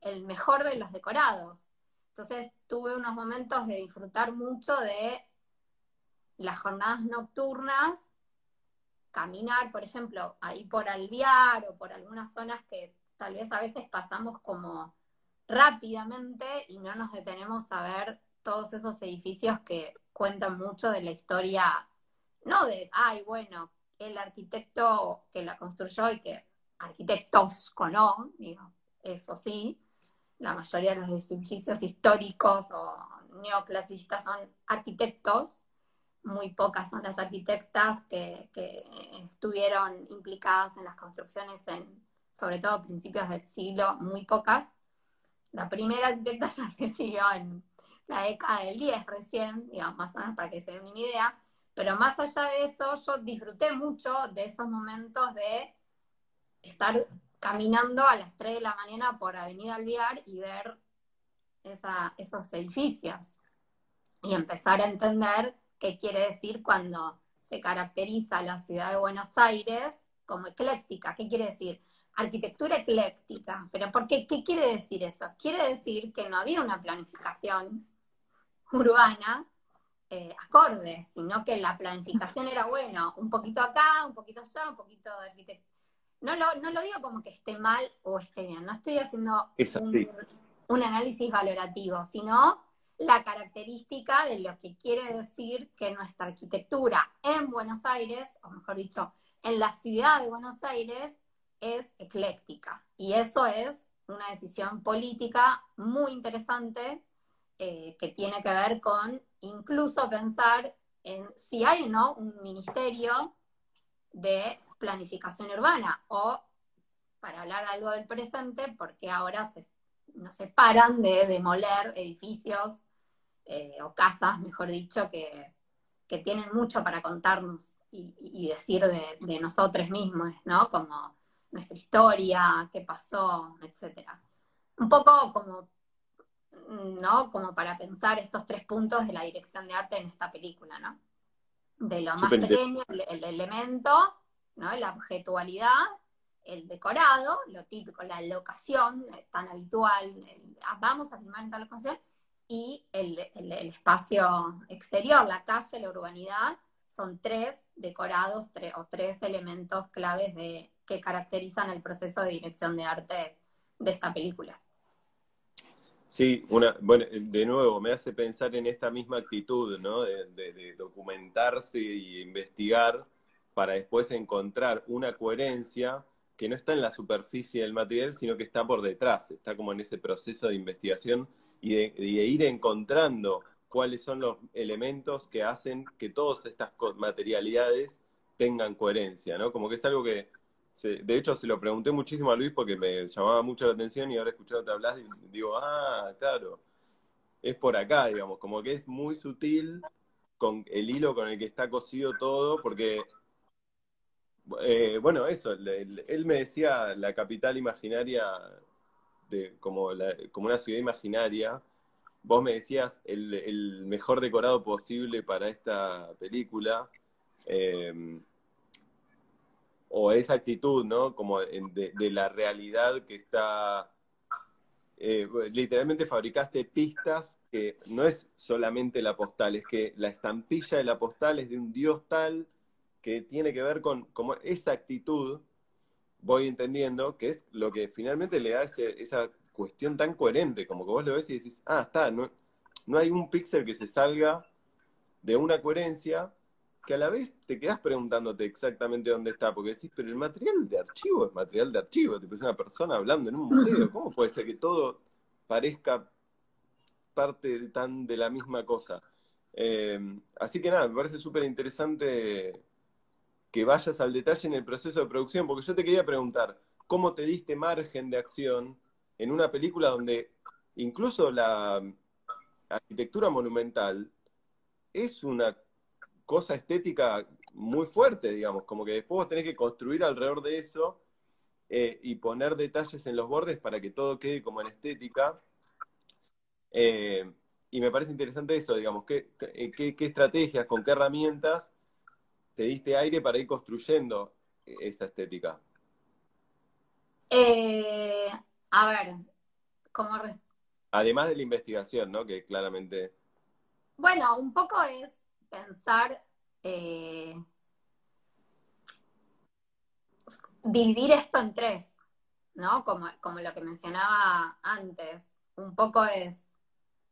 el mejor de los decorados. Entonces tuve unos momentos de disfrutar mucho de las jornadas nocturnas, caminar, por ejemplo, ahí por Alviar o por algunas zonas que tal vez a veces pasamos como rápidamente y no nos detenemos a ver todos esos edificios que cuentan mucho de la historia no de, ay, bueno, el arquitecto que la construyó y que arquitectos con O, digo, eso sí, la mayoría de los edificios históricos o neoclasistas son arquitectos, muy pocas son las arquitectas que, estuvieron implicadas en las construcciones en, sobre todo a principios del siglo, muy pocas. La primera arquitecta [LAUGHS] se recibió en la década del 10 recién, digamos, más o menos para que se den una idea, pero más allá de eso, yo disfruté mucho de esos momentos de estar caminando a las 3 de la mañana por Avenida Alviar y ver esos edificios y empezar a entender qué quiere decir cuando se caracteriza la ciudad de Buenos Aires como ecléctica. ¿Qué quiere decir? Arquitectura ecléctica. ¿Pero por qué? ¿Qué quiere decir eso? Quiere decir que no había una planificación urbana eh, acordes, sino que la planificación era, bueno, un poquito acá, un poquito allá, un poquito de arquitectura. No lo, no lo digo como que esté mal o esté bien, no estoy haciendo un, análisis valorativo, sino la característica de lo que quiere decir que nuestra arquitectura en Buenos Aires, o mejor dicho, en la ciudad de Buenos Aires, es ecléctica. Y eso es una decisión política muy interesante eh, que tiene que ver con incluso pensar en si hay o no un ministerio de planificación urbana o, para hablar algo del presente, porque ahora no se paran de demoler edificios eh, o casas, mejor dicho, que, tienen mucho para contarnos y, decir de, de, nosotros mismos, ¿no? Como nuestra historia, qué pasó, etcétera. Un poco como ¿no? Como para pensar estos tres puntos de la dirección de arte en esta película, ¿no? De lo más pequeño, el, elemento, ¿no? La objetualidad, el decorado, lo típico, la locación eh, tan habitual, ah, vamos a filmar en tal y el, espacio exterior, la calle, la urbanidad, son tres decorados o tres elementos claves de, que caracterizan el proceso de dirección de arte de esta película. Sí, una, bueno, de nuevo, me hace pensar en esta misma actitud, ¿no? De, documentarse e investigar para después encontrar una coherencia que no está en la superficie del material, sino que está por detrás, está como en ese proceso de investigación y de, ir encontrando cuáles son los elementos que hacen que todas estas materialidades tengan coherencia, ¿no? Como que es algo que de hecho, se lo pregunté muchísimo a Luis porque me llamaba mucho la atención y ahora escuchándote hablar digo, ah, claro, es por acá, digamos, como que es muy sutil con el hilo con el que está cosido todo, porque, eh, bueno, eso, él, me decía la capital imaginaria, como, como una ciudad imaginaria, vos me decías el, el mejor decorado posible para esta película. Eh, o esa actitud, ¿no? Como de, la realidad que está... Eh, literalmente fabricaste pistas que no es solamente la postal, es que la estampilla de la postal es de un dios tal que tiene que ver con como esa actitud, voy entendiendo, que es lo que finalmente le da esa cuestión tan coherente, como que vos lo ves y decís, ah, está, no, no hay un píxel que se salga de una coherencia que a la vez te quedas preguntándote exactamente dónde está, porque decís, pero el material de archivo es material de archivo, te es una persona hablando en un museo, [LAUGHS] ¿cómo puede ser que todo parezca parte de, tan de la misma cosa? Eh, así que nada, me parece súper interesante que vayas al detalle en el proceso de producción, porque yo te quería preguntar, ¿cómo te diste margen de acción en una película donde incluso la arquitectura monumental es una cosa estética muy fuerte, digamos, como que después vos tenés que construir alrededor de eso eh, y poner detalles en los bordes para que todo quede como en estética. Eh, y me parece interesante eso, digamos, ¿qué, qué, qué estrategias, con qué herramientas te diste aire para ir construyendo esa estética? Eh, a ver, como... Además de la investigación, ¿no? Que claramente... Bueno, un poco es pensar, eh, dividir esto en tres, ¿no? Como, como lo que mencionaba antes. Un poco es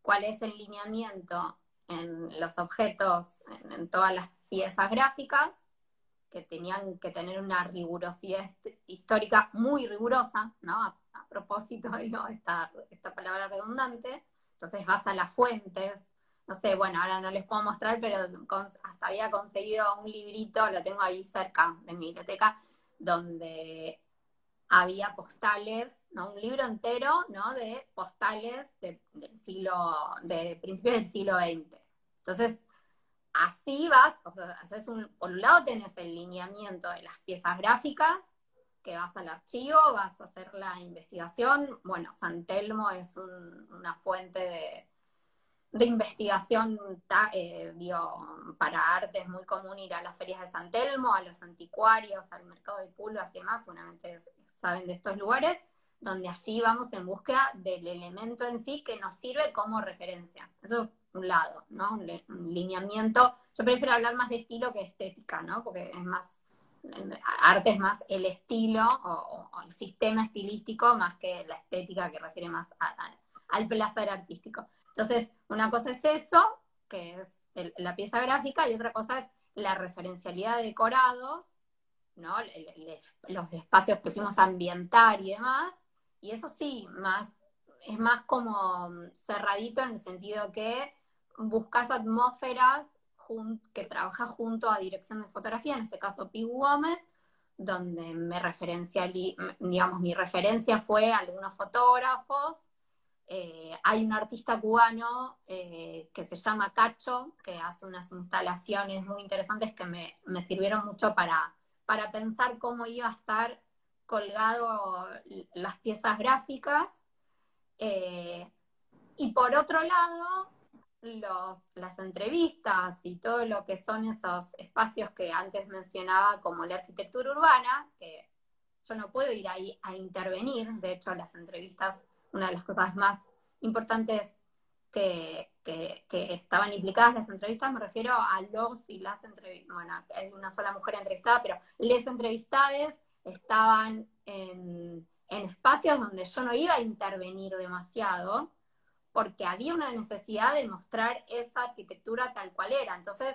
cuál es el lineamiento en los objetos, en todas las piezas gráficas que tenían que tener una rigurosidad histórica muy rigurosa, ¿no? A, propósito, [LAUGHS] digo, esta, esta palabra redundante. Entonces vas a las fuentes, no sé, bueno, ahora no les puedo mostrar, pero hasta había conseguido un librito, lo tengo ahí cerca de mi biblioteca, donde había postales, ¿no? Un libro entero, ¿no? De postales del siglo, de principios del siglo XX. Entonces, así vas, o sea, haces un, por un lado tenés el lineamiento de las piezas gráficas, que vas al archivo, vas a hacer la investigación. Bueno, San Telmo es una fuente de, investigación eh, para arte, es muy común ir a las ferias de San Telmo, a los anticuarios, al mercado de pulgas y demás, seguramente saben de estos lugares, donde allí vamos en búsqueda del elemento en sí que nos sirve como referencia. Eso un lado, ¿no? Un, lineamiento. Yo prefiero hablar más de estilo que estética, ¿no? Porque es más, arte es más el estilo o, el sistema estilístico más que la estética que refiere más al placer artístico. Entonces, una cosa es eso, que es la pieza gráfica, y otra cosa es la referencialidad de decorados, ¿no? los espacios que fuimos a ambientar y demás, y eso sí, más es más como cerradito en el sentido que buscas atmósferas que trabaja junto a dirección de fotografía, en este caso Pi Gómez, donde me referencia, digamos, mi referencia fue a algunos fotógrafos. Eh, hay un artista cubano eh, que se llama Cacho, que hace unas instalaciones muy interesantes que me, sirvieron mucho para, para pensar cómo iba a estar colgado las piezas gráficas. Eh, y por otro lado, las entrevistas y todo lo que son esos espacios que antes mencionaba como la arquitectura urbana, que yo no puedo ir ahí a intervenir, de hecho las entrevistas, una de las cosas más importantes que, estaban implicadas las entrevistas, me refiero a los y las entrevistas, bueno, hay una sola mujer entrevistada, pero les entrevistades estaban en, en espacios donde yo no iba a intervenir demasiado, porque había una necesidad de mostrar esa arquitectura tal cual era. Entonces,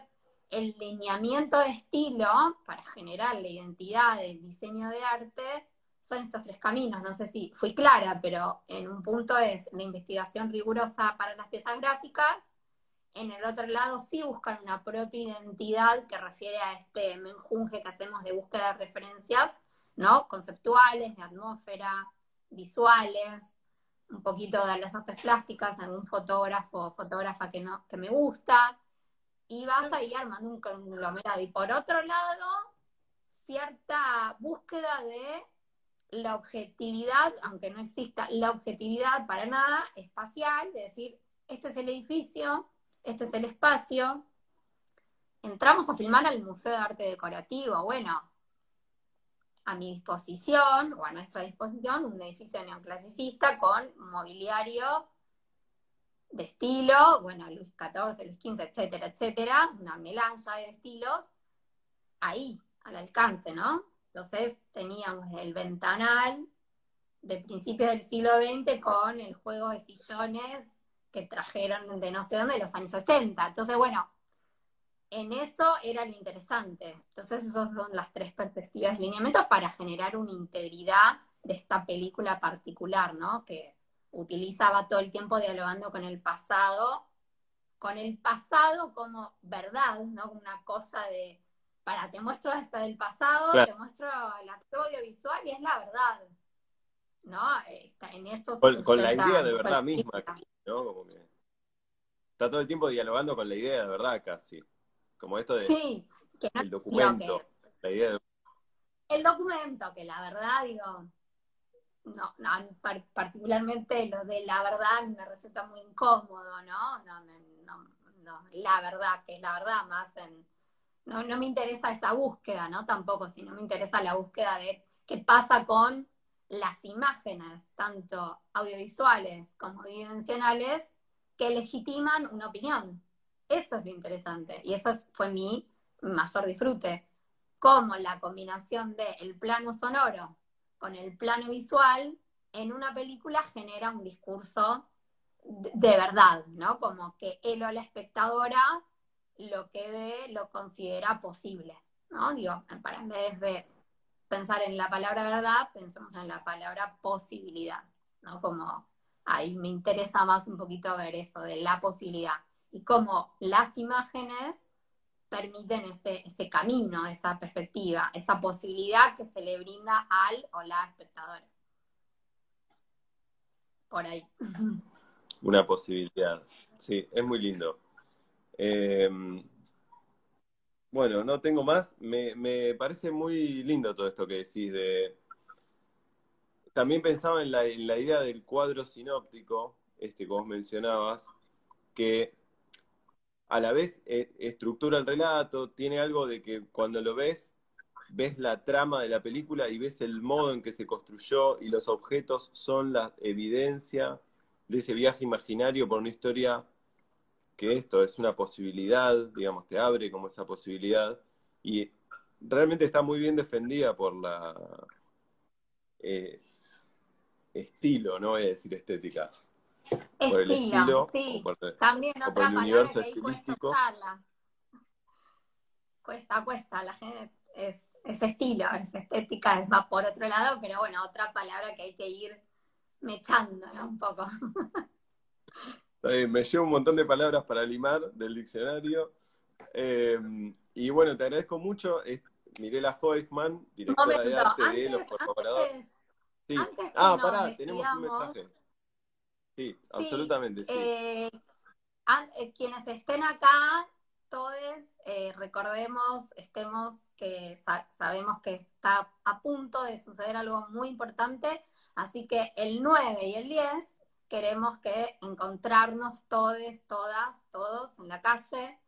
el lineamiento de estilo para generar la identidad del diseño de arte son estos tres caminos. No sé si fui clara, pero en un punto es la investigación rigurosa para las piezas gráficas, en el otro lado sí buscan una propia identidad que refiere a este menjunje que hacemos de búsqueda de referencias, ¿no? Conceptuales, de atmósfera, visuales, un poquito de las artes plásticas, algún fotógrafo o fotógrafa que, no, que me gusta, y vas ahí armando un conglomerado. Y por otro lado, cierta búsqueda de la objetividad, aunque no exista la objetividad para nada, espacial, de decir, este es el edificio, este es el espacio. Entramos a filmar al Museo de Arte Decorativo, bueno, a mi disposición o a nuestra disposición un edificio neoclasicista con mobiliario de estilo, bueno, Luis XIV, Luis XV, etcétera, etcétera, una melange de estilos, ahí, al alcance, ¿no? Entonces teníamos el ventanal de principios del siglo XX con el juego de sillones que trajeron de no sé dónde, de los años 60. Entonces, bueno, en eso era lo interesante. Entonces, esas son las tres perspectivas de lineamiento para generar una integridad de esta película particular, ¿no? Que utilizaba todo el tiempo dialogando con el pasado, con el pasado como verdad, ¿no? Una cosa de, para, te muestro esto del pasado, te muestro el acto audiovisual y es la verdad. ¿No? Está en eso con, con la idea de verdad misma, ¿no? Como que está todo el tiempo dialogando con la idea de verdad casi. Como esto de sí, que el documento, la idea El documento, que la verdad, digo, no, no, particularmente lo de la verdad me resulta muy incómodo, ¿no? No, no, no, la verdad, que es la verdad, más en... No, no me interesa esa búsqueda, ¿no? Tampoco, sino me interesa la búsqueda de qué pasa con las imágenes, tanto audiovisuales como bidimensionales, que legitiman una opinión. Eso es lo interesante y eso fue mi mayor disfrute. Como la combinación de el plano sonoro con el plano visual en una película genera un discurso de, verdad, ¿no? Como que él o la espectadora lo que ve lo considera posible, ¿no? Digo, para en vez de pensar en la palabra verdad, pensemos en la palabra posibilidad, ¿no? Como ahí me interesa más un poquito ver eso de la posibilidad y cómo las imágenes permiten ese, camino, esa perspectiva, esa posibilidad que se le brinda al o la espectadora. Por ahí. [LAUGHS] Una posibilidad. Sí, es muy lindo. Em, bueno, no tengo más. Me, me, parece muy lindo todo esto que decís de... También pensaba en la, en la idea del cuadro sinóptico, este que vos mencionabas, que a la vez eh, estructura el relato, tiene algo de que cuando lo ves, ves la trama de la película y ves el modo en que se construyó y los objetos son la evidencia de ese viaje imaginario por una historia que esto es una posibilidad, digamos, te abre como esa posibilidad y realmente está muy bien defendida por la eh, estilo, no voy a decir estética, Estilo, sí. También otra palabra que ahí cuesta usarla. Cuesta, cuesta. La gente es, es estilo, es estética, es más por otro lado, pero bueno, otra palabra que hay que ir mechando, ¿no? Un poco. me llevo un montón de palabras para limar del diccionario. Em, y bueno, te agradezco mucho. Es Mirela Hoisman, directora de arte de Los Colaboradores. Sí. ah, pará, tenemos un mensaje. Sí, absolutamente, sí. Eh, eh, quienes estén acá, todos eh, recordemos, estemos que sabemos que está a punto de suceder algo muy importante, así que el 9 y el 10 queremos que encontrarnos todos, todas, todos en la calle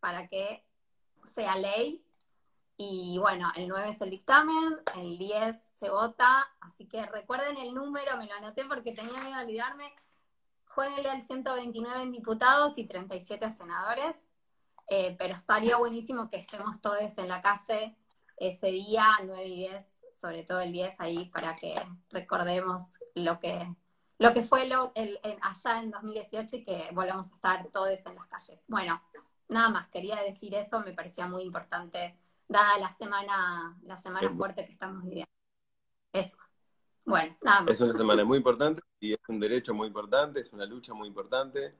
para que sea ley. Y bueno, el 9 es el dictamen, el 10 se vota, así que recuerden el número, me lo anoté porque tenía miedo de olvidarme, jueguenle al 129 en diputados y 37 senadores, eh, pero estaría buenísimo que estemos todos en la calle ese día, 9 y 10, sobre todo el 10 ahí, para que recordemos lo que, lo que fue lo, el, allá en 2018 y que volvamos a estar todos en las calles. Bueno, nada más, quería decir eso, me parecía muy importante, dada la semana, la semana fuerte que estamos viviendo. Eso. Es una semana muy importante y es un derecho muy importante, es una lucha muy importante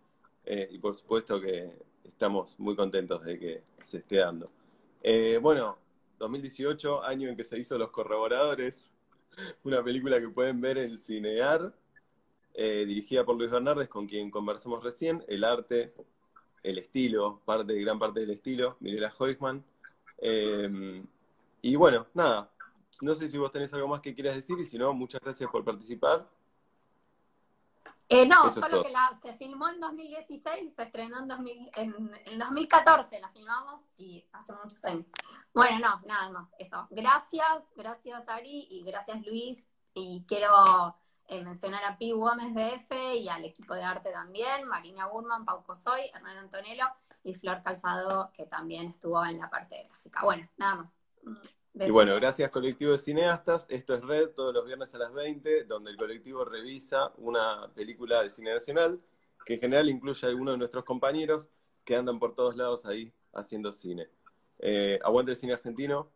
eh, y por supuesto que estamos muy contentos de que se esté dando. Eh, bueno, 2018, año en que se hizo Los Corroboradores, [LAUGHS] una película que pueden ver en Cinear, eh, dirigida por Luis Bernardes, con quien conversamos recién, el arte, el estilo, parte, gran parte del estilo, Mirela Heusman. y bueno, nada, no sé si vos tenés algo más que quieras decir y si no, muchas gracias por participar. Eh, no, solo que la, se filmó en 2016 y se estrenó en, 2000, en, 2014, la filmamos y hace muchos años. Bueno, no, nada más, eso. Gracias, gracias Ari y gracias Luis. Y quiero eh, mencionar a Pi Gómez de F y al equipo de arte también, Marina Gurman, Pau Cosoy, Hernán Antonello y Flor Calzado, que también estuvo en la parte gráfica. Bueno, nada más. Y bueno, gracias colectivo de cineastas. Esto es Red todos los viernes a las 20, donde el colectivo revisa una película de cine nacional, que en general incluye a algunos de nuestros compañeros que andan por todos lados ahí haciendo cine. Eh, aguante el cine argentino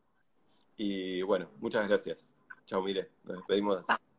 y bueno, muchas gracias. Chao, Mire, nos despedimos así.